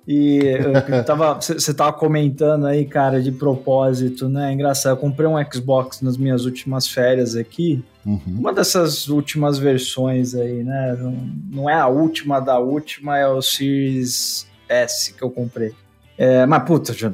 E eu tava, você tava comentando aí, cara, de propósito, né? Engraçado. Eu comprei um Xbox nas minhas últimas férias aqui. Uhum. Uma dessas últimas versões aí, né? Não, não é a última da última, é o Series S que eu comprei. É, mas, puta, já,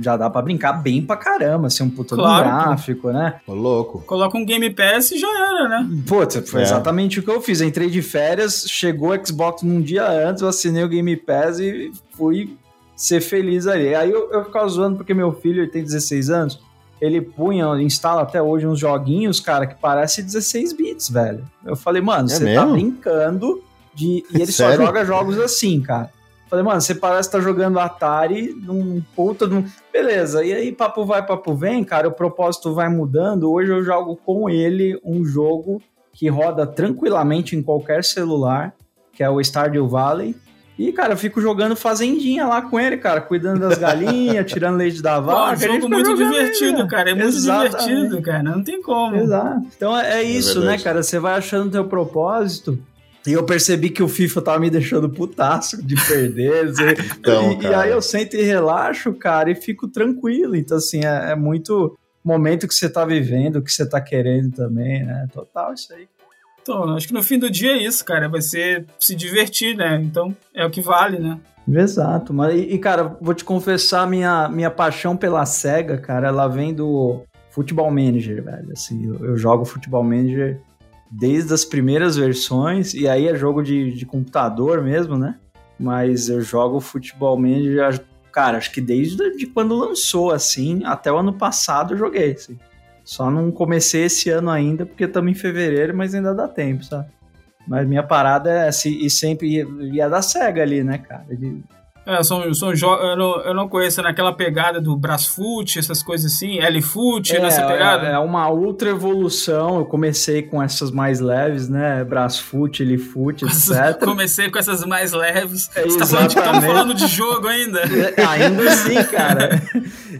já dá pra brincar bem pra caramba, assim, um puta do Claro, pô. gráfico, né? Ô, louco. coloca um Game Pass e já era, né? Puta, foi É. exatamente o que eu fiz. Entrei de férias, chegou o Xbox num dia antes, eu assinei o Game Pass e fui ser feliz ali. Aí eu, eu ficava zoando porque meu filho ele tem 16 anos, ele punha, instala até hoje uns joguinhos, cara, que parece 16 bits, velho. Eu falei, mano, É você tá brincando de. E ele só joga jogos assim, cara. Falei, mano, você parece estar jogando Atari num puta num. Beleza, e aí papo vai, papo vem, cara, o propósito vai mudando. Hoje eu jogo com ele um jogo que roda tranquilamente em qualquer celular, que é o Stardew Valley. E, cara, eu fico jogando fazendinha lá com ele, cara, cuidando das galinhas, *laughs* tirando leite da Pô, é um vaca. gente jogo muito jogando aí, divertido, velho. cara. É muito Exatamente. divertido, cara. Não tem como. Exato. Então é, é isso, né, verdade. cara? Você vai achando teu propósito. E eu percebi que o FIFA tava me deixando putaço de perder. *laughs* Então, e, e aí eu sento e relaxo, cara, e fico tranquilo. Então, assim, é, é muito momento que você tá vivendo, que você tá querendo também, né? Total, isso aí. Então, acho que no fim do dia é isso, cara. Vai ser se divertir, né? Então, é o que vale, né? Exato, mas e, e, cara, vou te confessar, minha, minha paixão pela SEGA, cara, ela vem do Futebol Manager, velho. Assim, eu, eu jogo Futebol Manager desde as primeiras versões, e aí é jogo de, de computador mesmo, né? Mas eu jogo Futebol Manager, cara, acho que desde de quando lançou, assim, até o ano passado eu joguei, assim. Só não comecei esse ano ainda, porque estamos em fevereiro, mas ainda dá tempo, sabe? Mas minha parada é essa, e sempre ia, ia da SEGA ali, né, cara? De É, são, são eu, não, eu não conheço naquela pegada do Brasfoot, essas coisas assim, L-Foot, é, nessa pegada. É, é uma outra evolução. Eu comecei com essas mais leves, né? Brasfoot, L-Foot, etc. comecei com essas mais leves. É, Você tá falando, de, estamos falando de jogo ainda? *laughs* É, ainda assim, cara.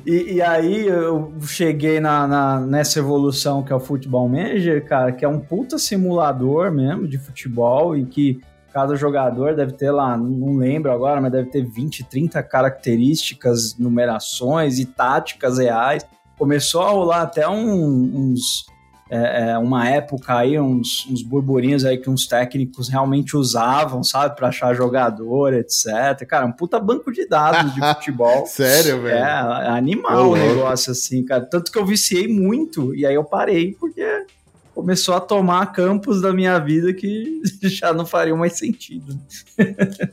E, e, aí eu cheguei na, na, nessa evolução que é o Futebol Manager, cara, que é um puta simulador mesmo de futebol e que Cada jogador deve ter lá, não lembro agora, mas deve ter 20, 30 características, numerações e táticas reais. Começou a rolar até um, uns. É, é uma época aí, uns, uns burburinhos aí que uns técnicos realmente usavam, sabe, para achar jogador, etc. Cara, um puta banco de dados de *laughs* futebol. Sério, velho? É, animal o negócio assim, cara. Tanto que eu viciei muito e aí eu parei, porque começou a tomar campos da minha vida que *laughs* já não fariam mais sentido. É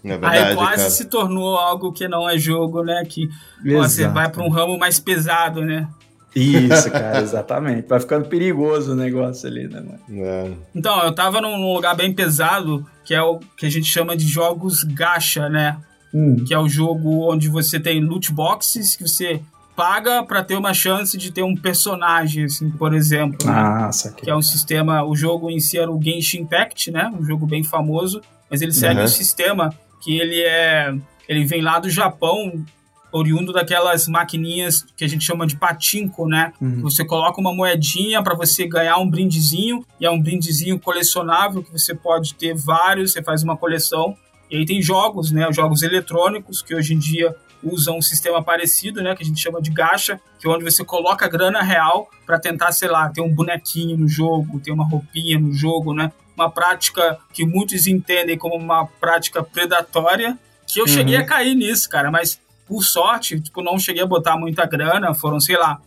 verdade, Aí quase cara. se tornou algo que não é jogo, né? Que você vai para um ramo mais pesado, né? Isso, cara, *laughs* exatamente. Vai ficando perigoso o negócio ali, né, mano? É. Então, eu tava num lugar bem pesado, que é o que a gente chama de jogos gacha, né? Hum. Que é o jogo onde você tem loot boxes, que você paga para ter uma chance de ter um personagem, assim, por exemplo. Né? Nossa, que... que é um sistema. O jogo em si era o Genshin Impact, né? Um jogo bem famoso, mas ele segue uhum. um sistema que ele é. Ele vem lá do Japão, oriundo daquelas maquininhas que a gente chama de patinco, né? Uhum. Você coloca uma moedinha para você ganhar um brindezinho, e é um brindezinho colecionável que você pode ter vários, você faz uma coleção. E aí tem jogos, né? Jogos eletrônicos que hoje em dia usam um sistema parecido, né, que a gente chama de gacha, que é onde você coloca grana real para tentar, sei lá, ter um bonequinho no jogo, ter uma roupinha no jogo, né? Uma prática que muitos entendem como uma prática predatória, que eu uhum. cheguei a cair nisso, cara, mas por sorte, tipo, não cheguei a botar muita grana, foram, sei lá,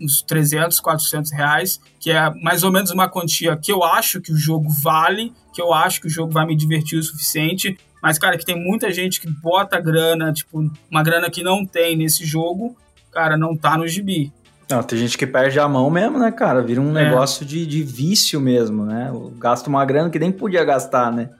uns 300, 400 reais, que é mais ou menos uma quantia que eu acho que o jogo vale, que eu acho que o jogo vai me divertir o suficiente, mas, cara, que tem muita gente que bota grana, tipo, uma grana que não tem nesse jogo, cara, não tá no gibi. Não, tem gente que perde a mão mesmo, né, cara? Vira um é. negócio de, de vício mesmo, né? Gasta uma grana que nem podia gastar, né?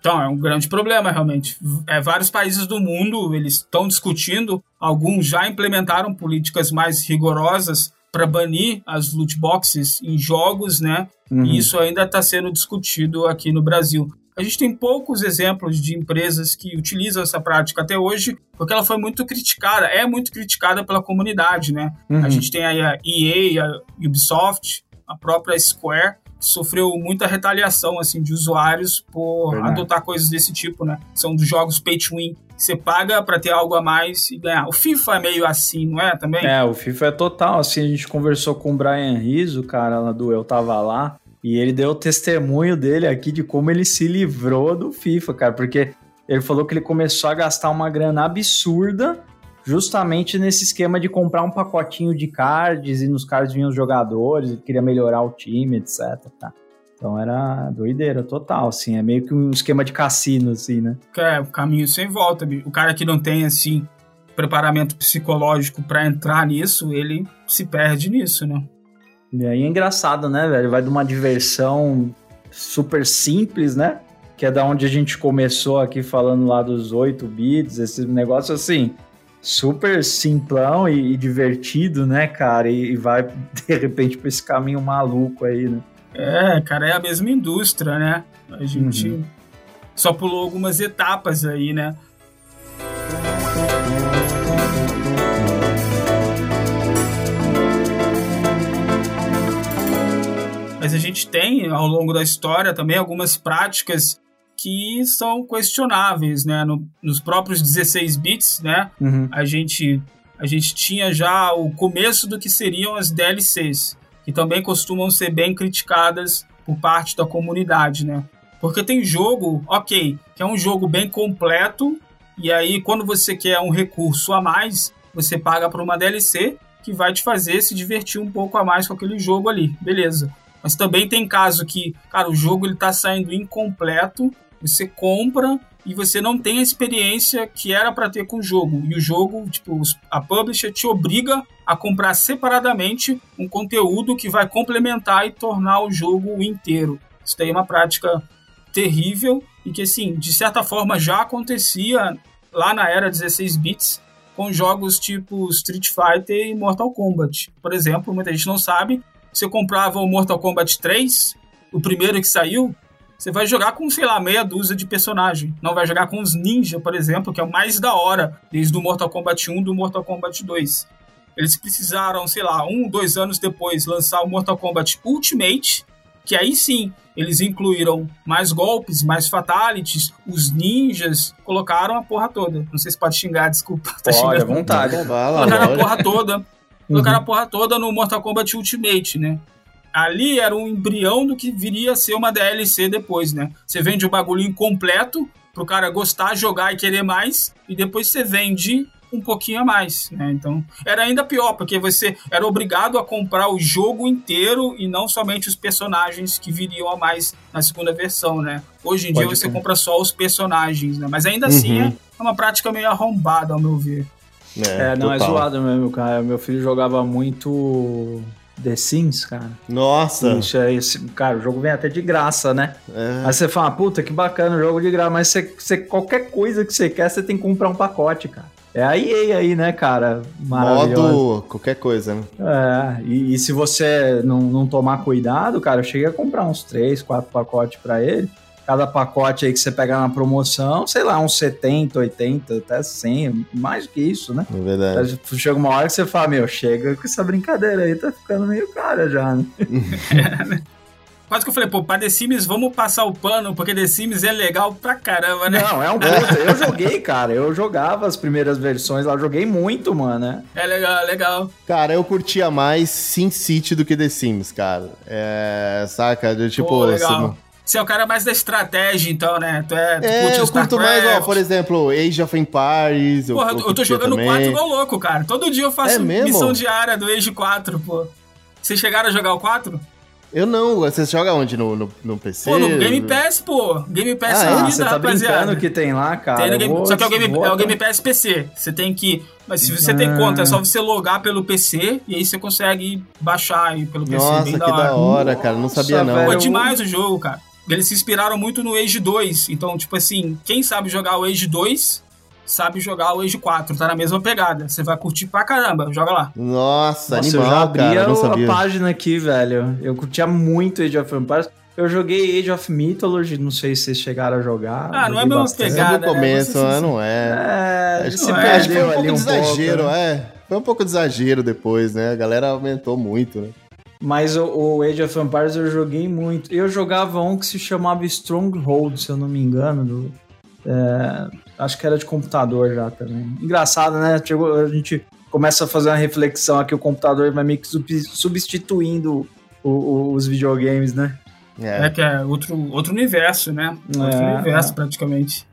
Então, é um grande problema, realmente. É, vários países do mundo, eles estão discutindo, alguns já implementaram políticas mais rigorosas para banir as loot boxes em jogos, né? Uhum. E isso ainda está sendo discutido aqui no Brasil. A gente tem poucos exemplos de empresas que utilizam essa prática até hoje, porque ela foi muito criticada, é muito criticada pela comunidade, né? Uhum. A gente tem aí a EA, a Ubisoft, a própria Square, que sofreu muita retaliação assim de usuários por Verdade. adotar coisas desse tipo, né? São dos jogos pay to win. Você paga para ter algo a mais e ganhar. O FIFA é meio assim, não é? Também? É, o FIFA é total. Assim, a gente conversou com o Brian Rizzo, cara, lá do Eu Tava Lá. E ele deu o testemunho dele aqui de como ele se livrou do FIFA, cara, porque ele falou que ele começou a gastar uma grana absurda justamente nesse esquema de comprar um pacotinho de cards e nos cards vinham os jogadores, ele queria melhorar o time, etc. Tá? Então era doideira total, assim, é meio que um esquema de cassino, assim, né? É, caminho sem volta. O cara que não tem, assim, preparamento psicológico para entrar nisso, ele se perde nisso, né? E aí é engraçado, né, velho? Vai de uma diversão super simples, né? Que é da onde a gente começou aqui falando lá dos 8 bits, esse negócio assim, super simplão e, e divertido, né, cara? E, e, vai *laughs* de repente pra esse caminho maluco aí, né? É, cara, é a mesma indústria, né? A gente uhum. só pulou algumas etapas aí, né? Mas a gente tem, ao longo da história, também algumas práticas que são questionáveis, né? No, nos próprios 16 bits, né? Uhum. A, gente, a gente tinha já o começo do que seriam as DLCs, que também costumam ser bem criticadas por parte da comunidade, né? Porque tem jogo, ok, que é um jogo bem completo, e aí quando você quer um recurso a mais, você paga por uma DLC que vai te fazer se divertir um pouco a mais com aquele jogo ali, beleza. Mas também tem caso que, cara, o jogo ele tá saindo incompleto, você compra e você não tem a experiência que era para ter com o jogo. E o jogo, tipo, a publisher te obriga a comprar separadamente um conteúdo que vai complementar e tornar o jogo inteiro. Isso daí é uma prática terrível e que, assim, de certa forma já acontecia lá na era 16 bits com jogos tipo Street Fighter e Mortal Kombat. Por exemplo, muita gente não sabe, você comprava o Mortal Kombat 3, o primeiro que saiu, você vai jogar com, sei lá, meia dúzia de personagem. Não vai jogar com os ninja, por exemplo, que é o mais da hora, desde o Mortal Kombat 1 do Mortal Kombat 2. Eles precisaram, sei lá, um, dois anos depois, lançar o Mortal Kombat Ultimate, que aí sim eles incluíram mais golpes, mais fatalities, os ninjas, colocaram a porra toda. Não sei se pode xingar, desculpa. Tá Olha, xingando. vontade. Colocaram a porra toda. Colocaram a porra toda no Mortal Kombat Ultimate, né? Ali era um embrião do que viria a ser uma DLC depois, né? Você vende o bagulho incompleto pro cara gostar, jogar e querer mais, e depois você vende um pouquinho a mais, né? Então, era ainda pior, porque você era obrigado a comprar o jogo inteiro e não somente os personagens que viriam a mais na segunda versão, né? Hoje em Pode dia você compra só os personagens, né? Mas ainda assim Uhum. é uma prática meio arrombada, ao meu ver. É, não, é total. zoado mesmo, cara. Meu filho jogava muito The Sims, cara. Nossa. Isso é esse, cara, o jogo vem até de graça, né? É. Aí você fala, puta, que bacana o jogo de graça, mas você, você- qualquer coisa que você quer, você tem que comprar um pacote, cara. É a EA aí, né, cara? Maravilhosa. Modo qualquer coisa, né? É, e, e se você não, não tomar cuidado, cara, eu cheguei a comprar uns 3, 4 pacotes pra ele. Cada pacote aí que você pegar na promoção, sei lá, uns 70, 80, até 100, mais do que isso, né? É verdade. Chega uma hora que você fala, meu, chega com essa brincadeira aí, tá ficando meio cara já, né? *laughs* Quase que eu falei, pô, pra The Sims vamos passar o pano, porque The Sims é legal pra caramba, né? Não, é um *laughs* puta. Eu joguei, cara. Eu jogava as primeiras versões lá, joguei muito, mano, né? É legal, é legal. Cara, eu curtia mais Sim City do que The Sims, cara. É, saca? Eu, tipo, Pô, legal. não- Você é o cara mais da estratégia, então, né? Tu é, tu É, eu curto mais, ó, por exemplo, Age of Empires. Porra, eu, tô curtia jogando também. 4 igual louco, cara. Todo dia eu faço É mesmo? missão diária do Age 4, pô. Vocês chegaram a jogar o 4? Eu não, você joga onde? No, no, no PC? Pô, no Game Pass, pô. Game Pass Ah, é vida, você tá rapaziada. brincando que tem lá, cara. Tem no Eu Game- só que é o, Game, é o Game Pass PC. Você tem que. Mas se você tem Ah. conta, é só você logar pelo PC e aí você consegue baixar aí pelo PC. Nossa, bem que da hora. da hora, cara. Não sabia, Nossa, não. Pô, é Eu- demais o jogo, cara. Eles se inspiraram muito no Age 2. Então, tipo assim, quem sabe jogar o Age 2 sabe jogar o Age 4. Tá na mesma pegada. Você vai curtir pra caramba. Joga lá. Nossa, Nossa, eu animal, já abri cara. a, Não a página aqui, velho. Eu curtia muito Age of Empires. Eu joguei Age of Mythology, não sei se vocês chegaram a jogar. Ah, não é mesma bastante. pegada. É do começo, né? Né? Não é. É, se se- não é, acho que foi um perdeu pouco ali de exagero, pouco, né? é. Foi um pouco de exagero depois, né? A galera aumentou muito, né? Mas o, o Age of Empires eu joguei muito. Eu jogava um que se chamava Stronghold, se eu não me engano. do- é, acho que era de computador já também. Engraçado, né? Chegou- a gente começa a fazer uma reflexão aqui, o computador vai meio que sub- substituindo o- o- os videogames, né? É É. que é outro, outro universo, né? Outro É, universo, é. praticamente.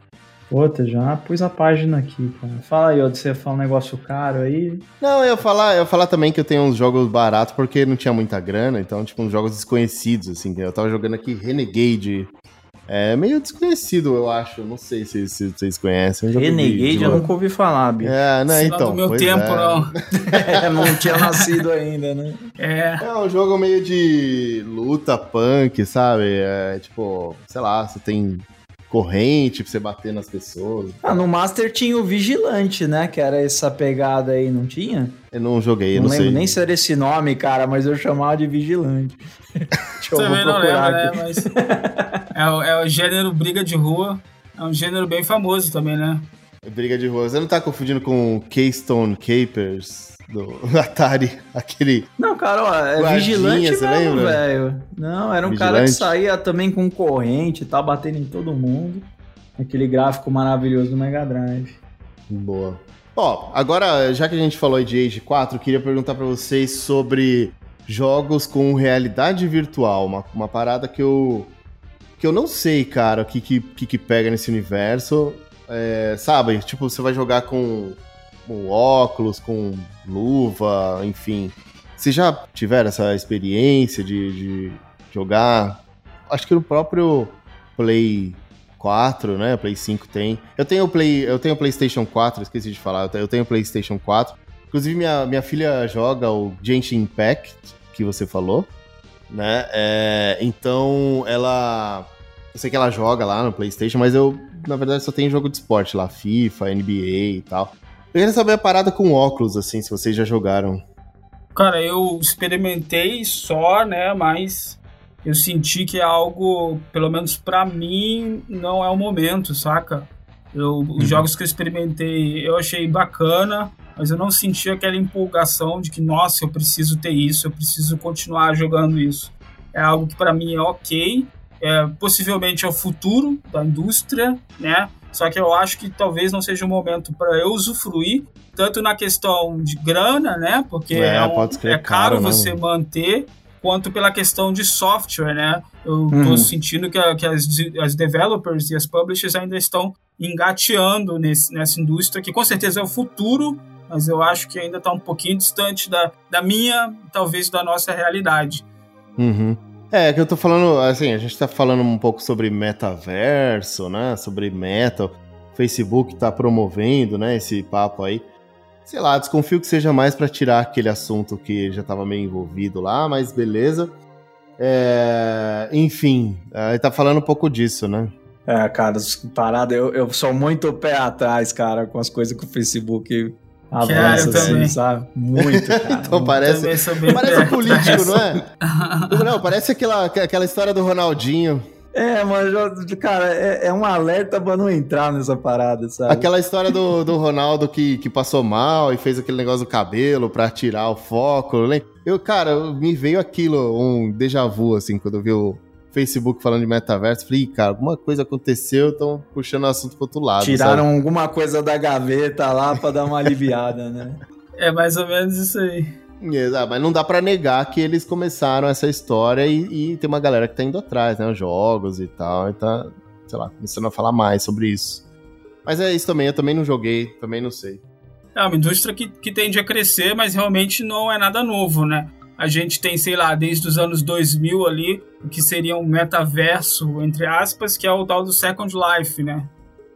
Puta, já pus a página aqui, cara. Fala aí, ó, você fala um negócio caro aí. Não, eu ia falar, eu ia falar também que eu tenho uns jogos baratos porque não tinha muita grana, então, tipo, uns jogos desconhecidos, assim. Eu tava jogando aqui Renegade. É meio desconhecido, eu acho. Não sei se, se vocês conhecem. É de- Renegade de eu nunca ouvi falar, bicho. É, não, Sei lá então. do meu tempo, é. não. *laughs* não tinha nascido ainda, né? É. É um jogo meio de luta punk, sabe? É tipo, sei lá, você tem corrente pra você bater nas pessoas. Ah, no Master tinha o Vigilante, né? Que era essa pegada aí, não tinha? Eu não joguei, eu não não, lembro sei. nem se era esse nome, cara, mas eu chamava de Vigilante. *laughs* Deixa eu vou Também não procurar lembro, né? aqui. Mas é, o, é o gênero briga de rua. É um gênero bem famoso também, né? Briga de rua. Você não tá confundindo com Keystone Capers do *laughs* Atari? Aquele. Não, cara, ó, é Vigilante mesmo, velho. Não, era um cara que Vigilante. saía também com corrente e tal, batendo em todo mundo. Aquele gráfico maravilhoso do Mega Drive. Boa. Ó, agora, já que a gente falou de Age 4, eu queria perguntar pra vocês sobre jogos com realidade virtual. Uma, uma parada que eu. que eu não sei, cara, o que que, que, que pega nesse universo. É, sabe, tipo, você vai jogar com, com óculos, com luva, enfim. Vocês já tiveram essa experiência de, de jogar? Acho que no próprio Play 4, né? Play 5 tem. Eu tenho Play, eu tenho PlayStation 4, esqueci de falar. eu tenho- PlayStation 4. Inclusive minha, minha filha joga o Genshin Impact que você falou, né? É, então ela Eu sei que ela joga lá no PlayStation, mas eu, na verdade, só tenho jogo de esporte lá, FIFA, NBA e tal. Eu queria saber a parada com óculos, assim, se vocês já jogaram. Cara, eu experimentei só, né, mas eu senti que é algo, pelo menos para mim, não é o momento, saca? Eu, os uhum. jogos que eu experimentei eu achei bacana, mas eu não senti aquela empolgação de que, nossa, eu preciso ter isso, eu preciso continuar jogando isso. É algo que para mim é ok, é, possivelmente é o futuro da indústria, né? Só que eu acho que talvez não seja o momento para eu usufruir, tanto na questão de grana, né? Porque é, é, um, é caro, caro você manter, quanto pela questão de software, né? Eu estou uhum. sentindo que, a, que as, as, developers e as publishers ainda estão engateando nesse, nessa indústria, que com certeza é o futuro, mas eu acho que ainda está um pouquinho distante da, da minha, talvez da nossa realidade. Uhum. É, que eu tô falando, assim, a gente tá falando um pouco sobre metaverso, né? Sobre meta. O Facebook tá promovendo, né, esse papo aí sei lá, desconfio que seja mais para tirar aquele assunto que já estava meio envolvido lá, mas beleza. É, enfim, ele tá falando um pouco disso, né? É, cara, parada, eu, eu sou muito pé atrás, cara, com as coisas que o Facebook avança, assim, sabe? Muito, cara. *laughs* então parece, parece político, não é? *laughs* não, parece aquela, aquela história do Ronaldinho. É, mas, cara, é, é, um alerta pra não entrar nessa parada, sabe? Aquela história do, do Ronaldo que, que passou mal e fez aquele negócio do cabelo pra tirar o foco. Eu, cara, me veio aquilo, um déjà vu, assim, quando eu vi o Facebook falando de metaverso. Falei, cara, alguma coisa aconteceu, estão puxando o assunto pro outro lado. Tiraram sabe? alguma coisa da gaveta lá pra dar uma aliviada, né? *laughs* É mais ou menos isso aí. Exato, mas não dá para negar que eles começaram essa história e, e, tem uma galera que tá indo atrás, né? Os jogos e tal, e tá, sei lá, começando a falar mais sobre isso. Mas é isso também, eu também não joguei, também não sei. É uma indústria que, que tende a crescer, mas realmente não é nada novo, né? A gente tem, sei lá, desde os anos 2000 ali, o que seria um metaverso, entre aspas, que é o tal do Second Life, né?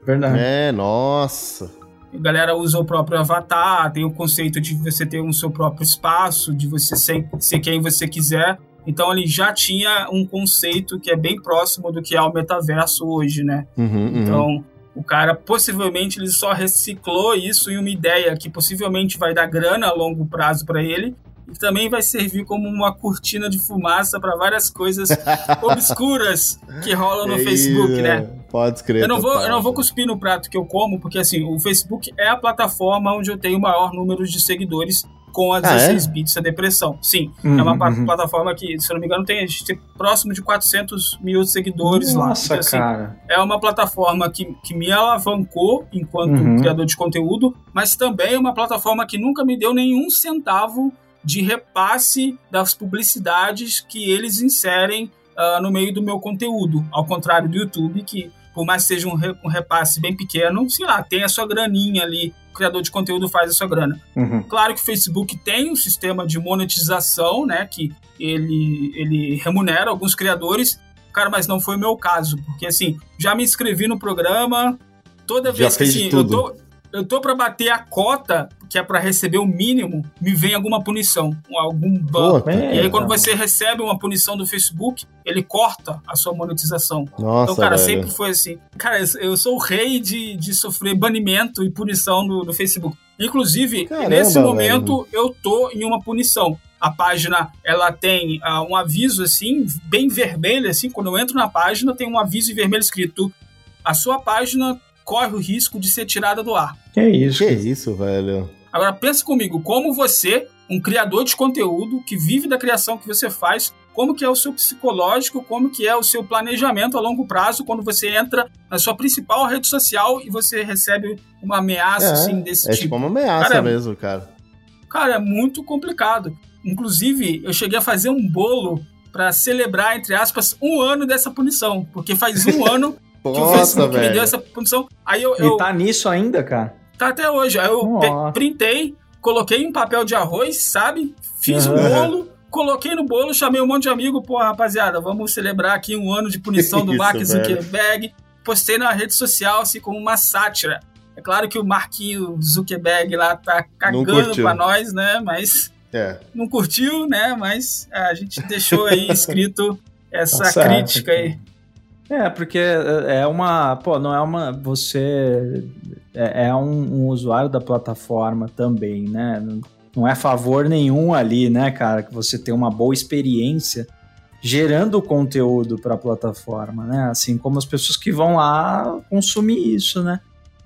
Verdade. É, nossa. A galera usa o próprio avatar, tem o conceito de você ter um seu próprio espaço, de você ser, ser quem você quiser. Então ele já tinha um conceito que é bem próximo do que é o metaverso hoje, né? Uhum, uhum. Então o cara possivelmente ele só reciclou isso em uma ideia que possivelmente vai dar grana a longo prazo para ele e também vai servir como uma cortina de fumaça para várias coisas *laughs* obscuras que rolam no Facebook, né? Pode escrever. Eu não vou, eu não vou cuspir no prato que eu como, porque assim, o Facebook é a plataforma onde eu tenho o maior número de seguidores com a 16 ah, é? bits da depressão. Sim, uhum, é uma uhum. plataforma que, se eu não me engano, tem, a gente tem próximo de 400 mil seguidores Nossa, lá. Nossa, então, assim, cara. É uma plataforma que, que me alavancou enquanto uhum. criador de conteúdo, mas também é uma plataforma que nunca me deu nenhum centavo de repasse das publicidades que eles inserem uh, no meio do meu conteúdo. Ao contrário do YouTube, que por mais que seja um, re, um, repasse bem pequeno, sei lá, tem a sua graninha ali, o criador de conteúdo faz a sua grana. Uhum. Claro que o Facebook tem um sistema de monetização, né, que ele, ele remunera alguns criadores, cara, mas não foi o meu caso, porque assim, já me inscrevi no programa, toda vez que assim, eu tô eu tô para bater a cota, que é para receber o mínimo, me vem alguma punição, algum ban. e aí, quando você recebe uma punição do Facebook, ele corta a sua monetização. Nossa, então, cara, velho. sempre foi assim. Cara, eu sou o rei de, de sofrer banimento e punição do, do Facebook. Inclusive, Caramba, nesse momento, velho. eu tô em uma punição. A página, ela tem uh, um aviso, assim, bem vermelho, assim, quando eu entro na página, tem um aviso em vermelho escrito a sua página corre o risco de ser tirada do ar. Que isso? Que isso, velho? Agora pensa comigo, como você, um criador de conteúdo que vive da criação que você faz, como que é o seu psicológico, como que é o seu planejamento a longo prazo quando você entra na sua principal rede social e você recebe uma ameaça é, assim desse é tipo. É tipo uma ameaça cara, mesmo, cara. Cara, é muito complicado. Inclusive, eu cheguei a fazer um bolo para celebrar, entre aspas, um ano dessa punição, porque faz um *laughs* ano que o Facebook velho. me deu essa punição. Aí eu, eu. E tá nisso ainda, cara? Tá até hoje. Aí eu printei, coloquei em papel de arroz, sabe? Fiz o uhum. um bolo. Coloquei no bolo, chamei um monte de amigo, pô, rapaziada, vamos celebrar aqui um ano de *laughs* punição do Mark Zuckerberg. Postei na rede social, assim, como uma sátira. É claro que o Marquinho Zuckerberg lá tá cagando pra nós, né? Mas é. não curtiu, né? Mas é, a gente deixou aí *laughs* escrito essa tá crítica aí. É, porque é uma. Pô, não é uma. Você é, é um, um, usuário da plataforma também, né? Não é favor nenhum ali, né, cara? Que você tenha uma boa experiência gerando conteúdo para a plataforma, né? Assim como as pessoas que vão lá consumir isso, né?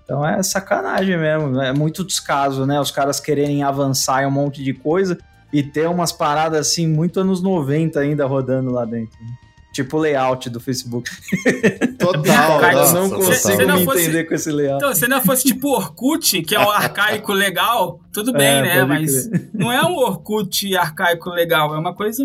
Então é sacanagem mesmo, é muito descaso, né? Os caras quererem avançar em um monte de coisa e ter umas paradas assim, muito anos 90 ainda rodando lá dentro. Né? Tipo o layout do Facebook. Total, *laughs* Cara, nossa, não total. consigo Se não fosse- entender com esse layout. Então, se não fosse tipo Orkut, que é um *laughs* arcaico legal, tudo bem, É, né? Mas não é um Orkut arcaico legal, é uma coisa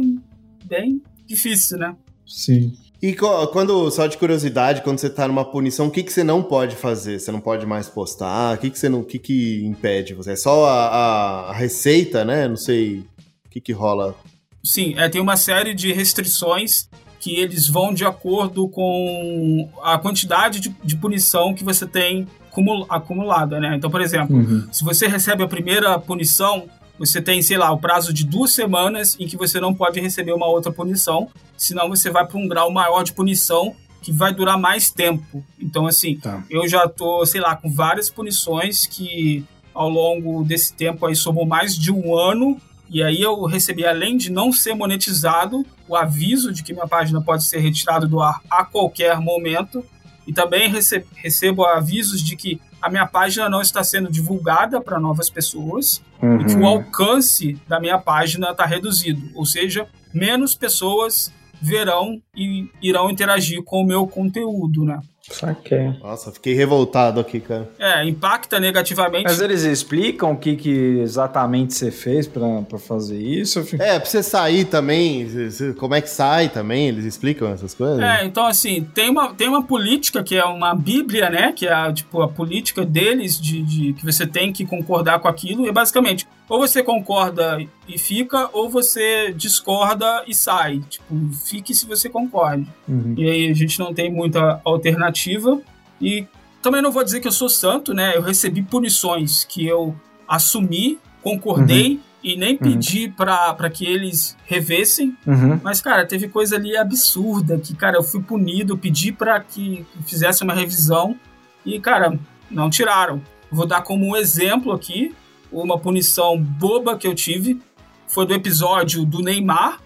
bem difícil, né? Sim. E quando, só de curiosidade, quando você tá numa punição, o que, que você não pode fazer? Você não pode mais postar? O que, que você não. O que, que impede você? É só a, a- a receita, né? Não sei o que, que rola. Sim, é, tem uma série de restrições que eles vão de acordo com a quantidade de, de punição que você tem acumul- acumulada, né? Então, por exemplo, Uhum. se você recebe a primeira punição, você tem, sei lá, o prazo de duas semanas em que você não pode receber uma outra punição, senão você vai para um grau maior de punição que vai durar mais tempo. Então, assim, Tá. eu já tô, sei lá, com várias punições que ao longo desse tempo aí somou mais de um ano. E aí eu recebi, além de não ser monetizado, o aviso de que minha página pode ser retirada do ar a qualquer momento. E também rece- recebo avisos de que a minha página não está sendo divulgada para novas pessoas e que o alcance da minha página está reduzido. Ou seja, menos pessoas verão e irão interagir com o meu conteúdo, né? Saquei. Nossa, fiquei revoltado aqui, cara. É, impacta negativamente. Mas eles explicam o que, que exatamente você fez pra, pra fazer isso? É, pra você sair também, como é que sai também? Eles explicam essas coisas? É, então assim, tem uma, tem uma política que é uma bíblia, né? Que é a, tipo, a política deles de, de que você tem que concordar com aquilo. E basicamente, ou você concorda e fica, ou você discorda e sai. Tipo, fique se você concorda. Uhum. E aí a gente não tem muita alternativa. E também não vou dizer que eu sou santo, né? Eu recebi punições que eu assumi, concordei e nem pedi pra para que eles revessem. Uhum. Mas, cara, teve coisa ali absurda que, cara, eu fui punido, pedi que que fizesse uma revisão e, cara, não tiraram. Vou dar como um exemplo aqui uma punição boba que eu tive. Foi do episódio do Neymar.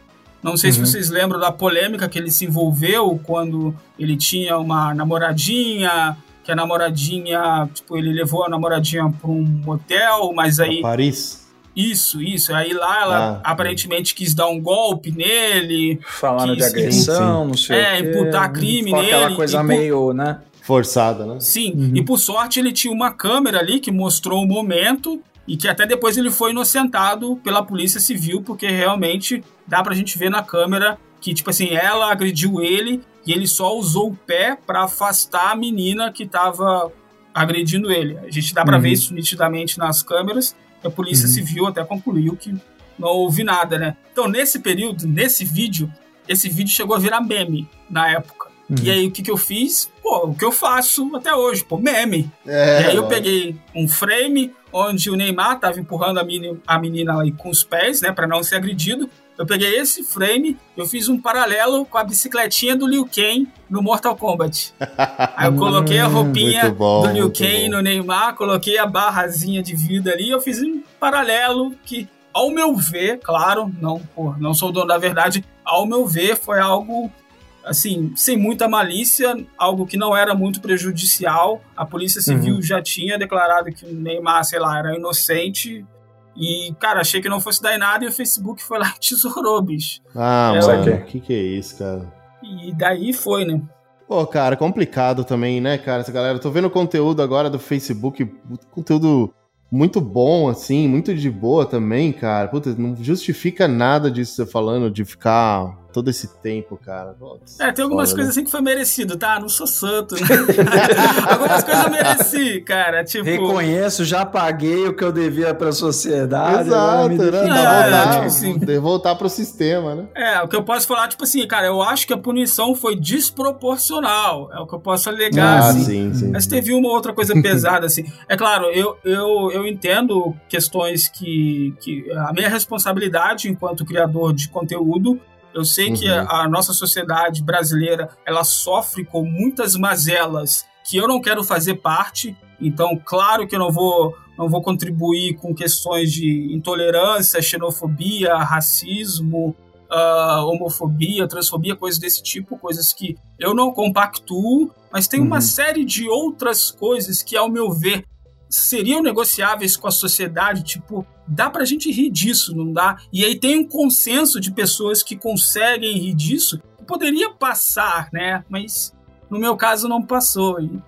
Não sei se Uhum. vocês lembram da polêmica que ele se envolveu quando ele tinha uma namoradinha, que a namoradinha, tipo, ele levou a namoradinha pra um motel, mas aí Paris? isso, isso. Aí lá ela Ah, aparentemente quis dar um golpe nele, Falaram de Que- agressão, não sei É, o quê. imputar crime Ficou aquela nele, coisa por- meio, né? Forçada, né? Sim, Uhum. e por sorte ele tinha uma câmera ali que mostrou o momento e que até depois ele foi inocentado pela polícia civil, porque realmente dá pra gente ver na câmera que, tipo assim, ela agrediu ele e ele só usou o pé pra afastar a menina que tava agredindo ele. A gente dá pra Uhum. ver isso nitidamente nas câmeras. A polícia Uhum. civil até concluiu que não houve nada, né? Então, nesse período, nesse vídeo, esse vídeo chegou a virar meme na época. Uhum. E aí, o que, que eu fiz? Pô, o que eu faço até hoje, pô, meme. É, e aí eu peguei um frame onde o Neymar tava empurrando a menina, a menina aí com os pés, né, pra não ser agredido. Eu peguei esse frame, eu fiz um paralelo com a bicicletinha do Liu Kang no Mortal Kombat. *laughs* Aí eu coloquei a roupinha muito bom, do Liu Kang bom. no Neymar, coloquei a barrazinha de vida ali, eu fiz um paralelo que, ao meu ver, claro, não, pô, não sou o dono da verdade, ao meu ver foi algo assim, sem muita malícia, algo que não era muito prejudicial. A Polícia Civil já tinha declarado que o Neymar, sei lá, era inocente. E, cara, achei que não fosse dar em nada e o Facebook foi lá e tesourou, bicho. Ah, É, mano, o que que é isso, cara? E daí foi, né? Pô, cara, complicado também, né, cara? Essa galera, tô vendo conteúdo agora do Facebook, conteúdo muito bom, assim, muito de boa também, cara. Puta, não justifica nada disso você falando, de ficar todo esse tempo, cara. Putz, É, tem algumas foda, coisas né? assim que foi merecido, tá? Não sou santo, né? *laughs* algumas coisas eu mereci, cara. Tipo. Reconheço, já paguei o que eu devia pra sociedade. agora me Exato, né? deixa- É, voltar, tipo assim. voltar pro sistema, né? É, o que eu posso falar, tipo assim, cara, eu acho que a punição foi desproporcional. É o que eu posso alegar, Ah, assim. sim, sim. Mas teve uma outra coisa pesada, assim. É claro, eu, eu, eu entendo questões que, que. A minha responsabilidade enquanto criador de conteúdo Eu sei uhum. que a, a nossa sociedade brasileira ela sofre com muitas mazelas que eu não quero fazer parte. Então, claro que eu não vou não vou contribuir com questões de intolerância, xenofobia, racismo, uh, homofobia, transfobia, coisas desse tipo, coisas que eu não compactuo, mas tem uhum. uma série de outras coisas que, ao meu ver, seriam negociáveis com a sociedade, tipo, dá pra gente rir disso, não dá? E aí tem um consenso de pessoas que conseguem rir disso, que poderia passar, né? Mas no meu caso não passou. E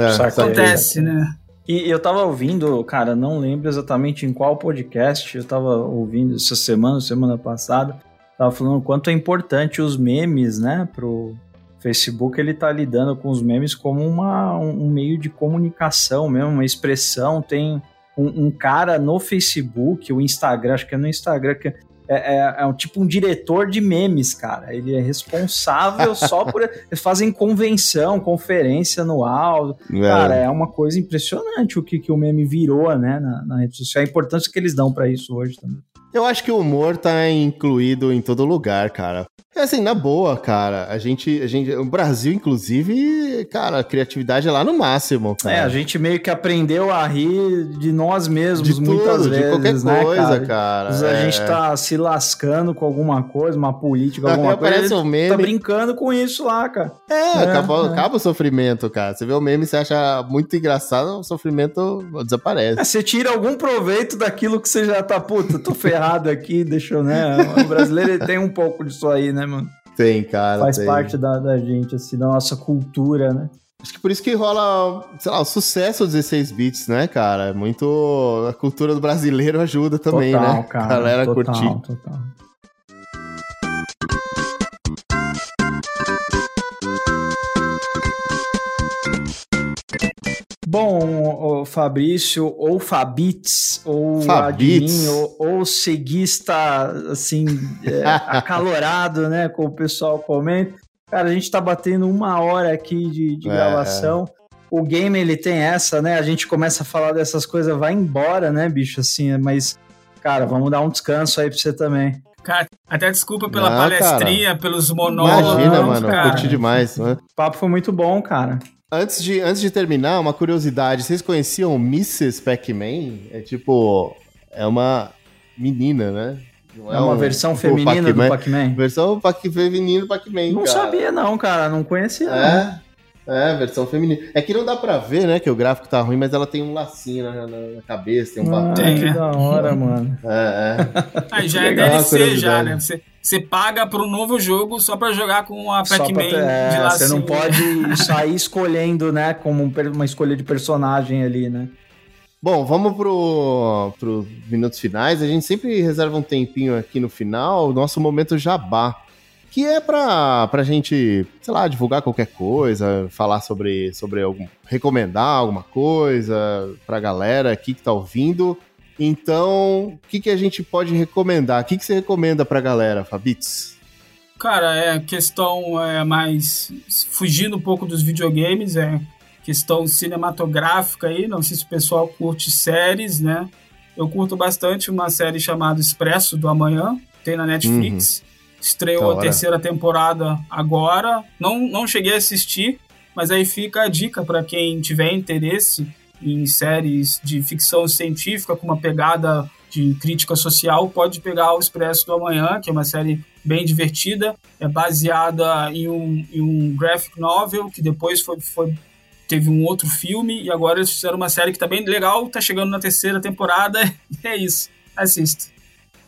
é, acontece, né? E eu tava ouvindo, cara, não lembro exatamente em qual podcast, eu tava ouvindo essa semana, semana passada, tava falando o quanto é importante os memes, né, pro Facebook, ele tá lidando com os memes como uma, um meio de comunicação mesmo, uma expressão, tem um, um cara no Facebook, o Instagram, acho que é no Instagram, que é, é, é, um tipo um diretor de memes, cara. Ele é responsável *laughs* só por. Eles fazem convenção, conferência anual. É. Cara, é uma coisa impressionante o que, que o meme virou, né, na, na rede social. A importância que eles dão para isso hoje também. Eu acho que o humor tá incluído em todo lugar, cara. É assim, na boa, cara. A gente, a gente, o Brasil, inclusive, cara, a criatividade é lá no máximo, cara. É, a gente meio que aprendeu a rir de nós mesmos de muitas tudo, vezes, de qualquer né, coisa, cara. cara. A é. gente tá se lascando com alguma coisa, uma política, alguma coisa. Aparece um meme. Tá brincando com isso lá, cara. É, é, acaba, é. acaba, o sofrimento, cara. Você vê o meme, você acha muito engraçado, o sofrimento desaparece. É, você tira algum proveito daquilo que você já tá, puta, tô ferrado aqui, deixa eu, né? O brasileiro tem um pouco disso aí, né? Né, mano? Tem, cara. Faz tem. parte da, da gente, assim, da nossa cultura, né? Acho que por isso que rola, sei lá, o sucesso dos 16 bits, né, cara? Muito. A cultura do brasileiro ajuda também, total, né? Cara, a galera total, curtir. Total. Bom, o Fabrício, ou Fabitz, ou Fabitz. Admin, ou, ou seguista, assim, é, *laughs* acalorado, né, como o pessoal comenta. Cara, a gente tá batendo uma hora aqui de, de é. gravação. O game, ele tem essa, né, a gente começa a falar dessas coisas, vai embora, né, bicho, assim, mas, cara, vamos dar um descanso aí pra você também. Cara, até desculpa pela Não, palestrinha, cara. pelos monólogos. Imagina, mano, cara. curti demais. Né? O papo foi muito bom, cara. Antes de, antes de terminar, uma curiosidade. Vocês conheciam Mrs. Pac-Man? É tipo... É uma menina, né? Não é, é uma um, versão tipo, feminina Pac do Pac-Man? Versão Pac feminina do Pac-Man, Não cara. sabia não, cara. Não conhecia é, não. É, versão feminina. É que não dá pra ver, né, que o gráfico tá ruim, mas ela tem um lacinho na, na cabeça, tem um ah, que da hora, mano. É, é. Aí já é DLC já, né? Você, você paga pro novo jogo só pra jogar com a Pac-Man é, de lacinho. Você não pode *laughs* sair escolhendo, né, como uma escolha de personagem ali, né? Bom, vamos pro, pro minutos finais. A gente sempre reserva um tempinho aqui no final, o nosso momento jabá que é pra, pra gente, sei lá, divulgar qualquer coisa, falar sobre, sobre algum, recomendar alguma coisa pra galera aqui que tá ouvindo. Então, o que, que a gente pode recomendar? O que, que você recomenda pra galera, Fabitz? Cara, é questão é, mais. fugindo um pouco dos videogames, é questão cinematográfica aí. Não sei se o pessoal curte séries, né? Eu curto bastante uma série chamada Expresso do Amanhã, tem na Netflix. Uhum. Estreou a terceira temporada agora. Não, não cheguei a assistir, mas aí fica a dica para quem tiver interesse em séries de ficção científica com uma pegada de crítica social, pode pegar o Expresso do Amanhã, que é uma série bem divertida, é baseada em um, em um graphic novel que depois foi, foi teve um outro filme e agora eles fizeram uma série que tá bem legal, tá chegando na terceira temporada, *laughs* e é isso. Assista.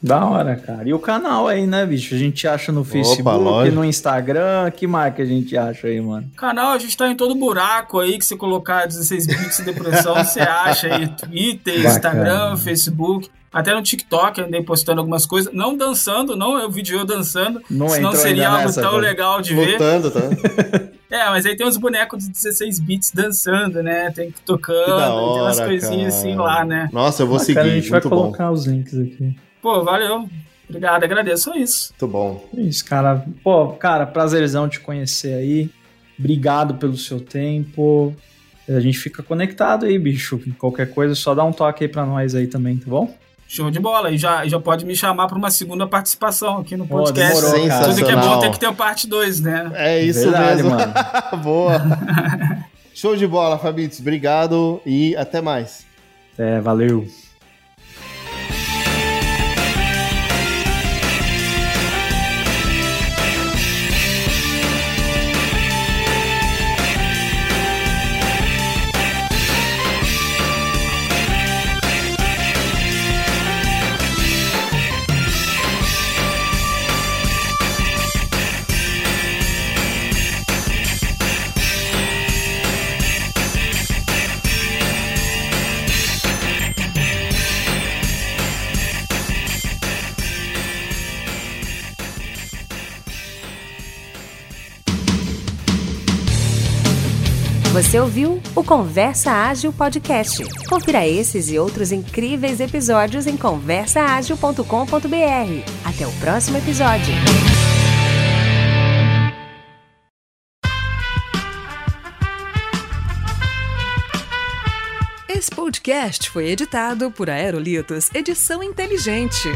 Da hora, cara. E o canal aí, né, bicho? A gente acha no Facebook, no Instagram. Que marca a gente acha aí, mano? Canal, a gente tá em todo buraco aí que você colocar 16 bits de depressão, você acha aí. Twitter, Bacana. Instagram, Facebook. Até no TikTok andei postando algumas coisas. Não dançando, não é o vídeo eu dançando. Não senão seria algo nessa, tão velho. legal de Lutando, ver. Tá? *laughs* é, mas aí tem uns bonecos de 16 bits dançando, né? Tem que tocando, hora, tem umas coisinhas cara. assim lá, né? Nossa, eu vou Bacana, seguir. A gente vai bom. colocar os links aqui. Pô, valeu. Obrigado, agradeço é isso. Muito bom. Isso, cara. Pô, cara, prazerzão te conhecer aí. Obrigado pelo seu tempo. A gente fica conectado aí, bicho. Qualquer coisa, só dá um toque aí pra nós aí também, tá bom? Show de bola. E já, já pode me chamar para uma segunda participação aqui no Pô, podcast. demorou, cara. Tudo que é bom Sensacional. tem que ter parte 2, né? É isso Verdade, mesmo. mano. *laughs* Boa. *laughs* Show de bola, Fabitos. Obrigado e até mais. É, valeu. Você ouviu o Conversa Ágil Podcast. Confira esses e outros incríveis episódios em conversaagil.com.br. Até o próximo episódio. Esse podcast foi editado por Aerolitos Edição Inteligente.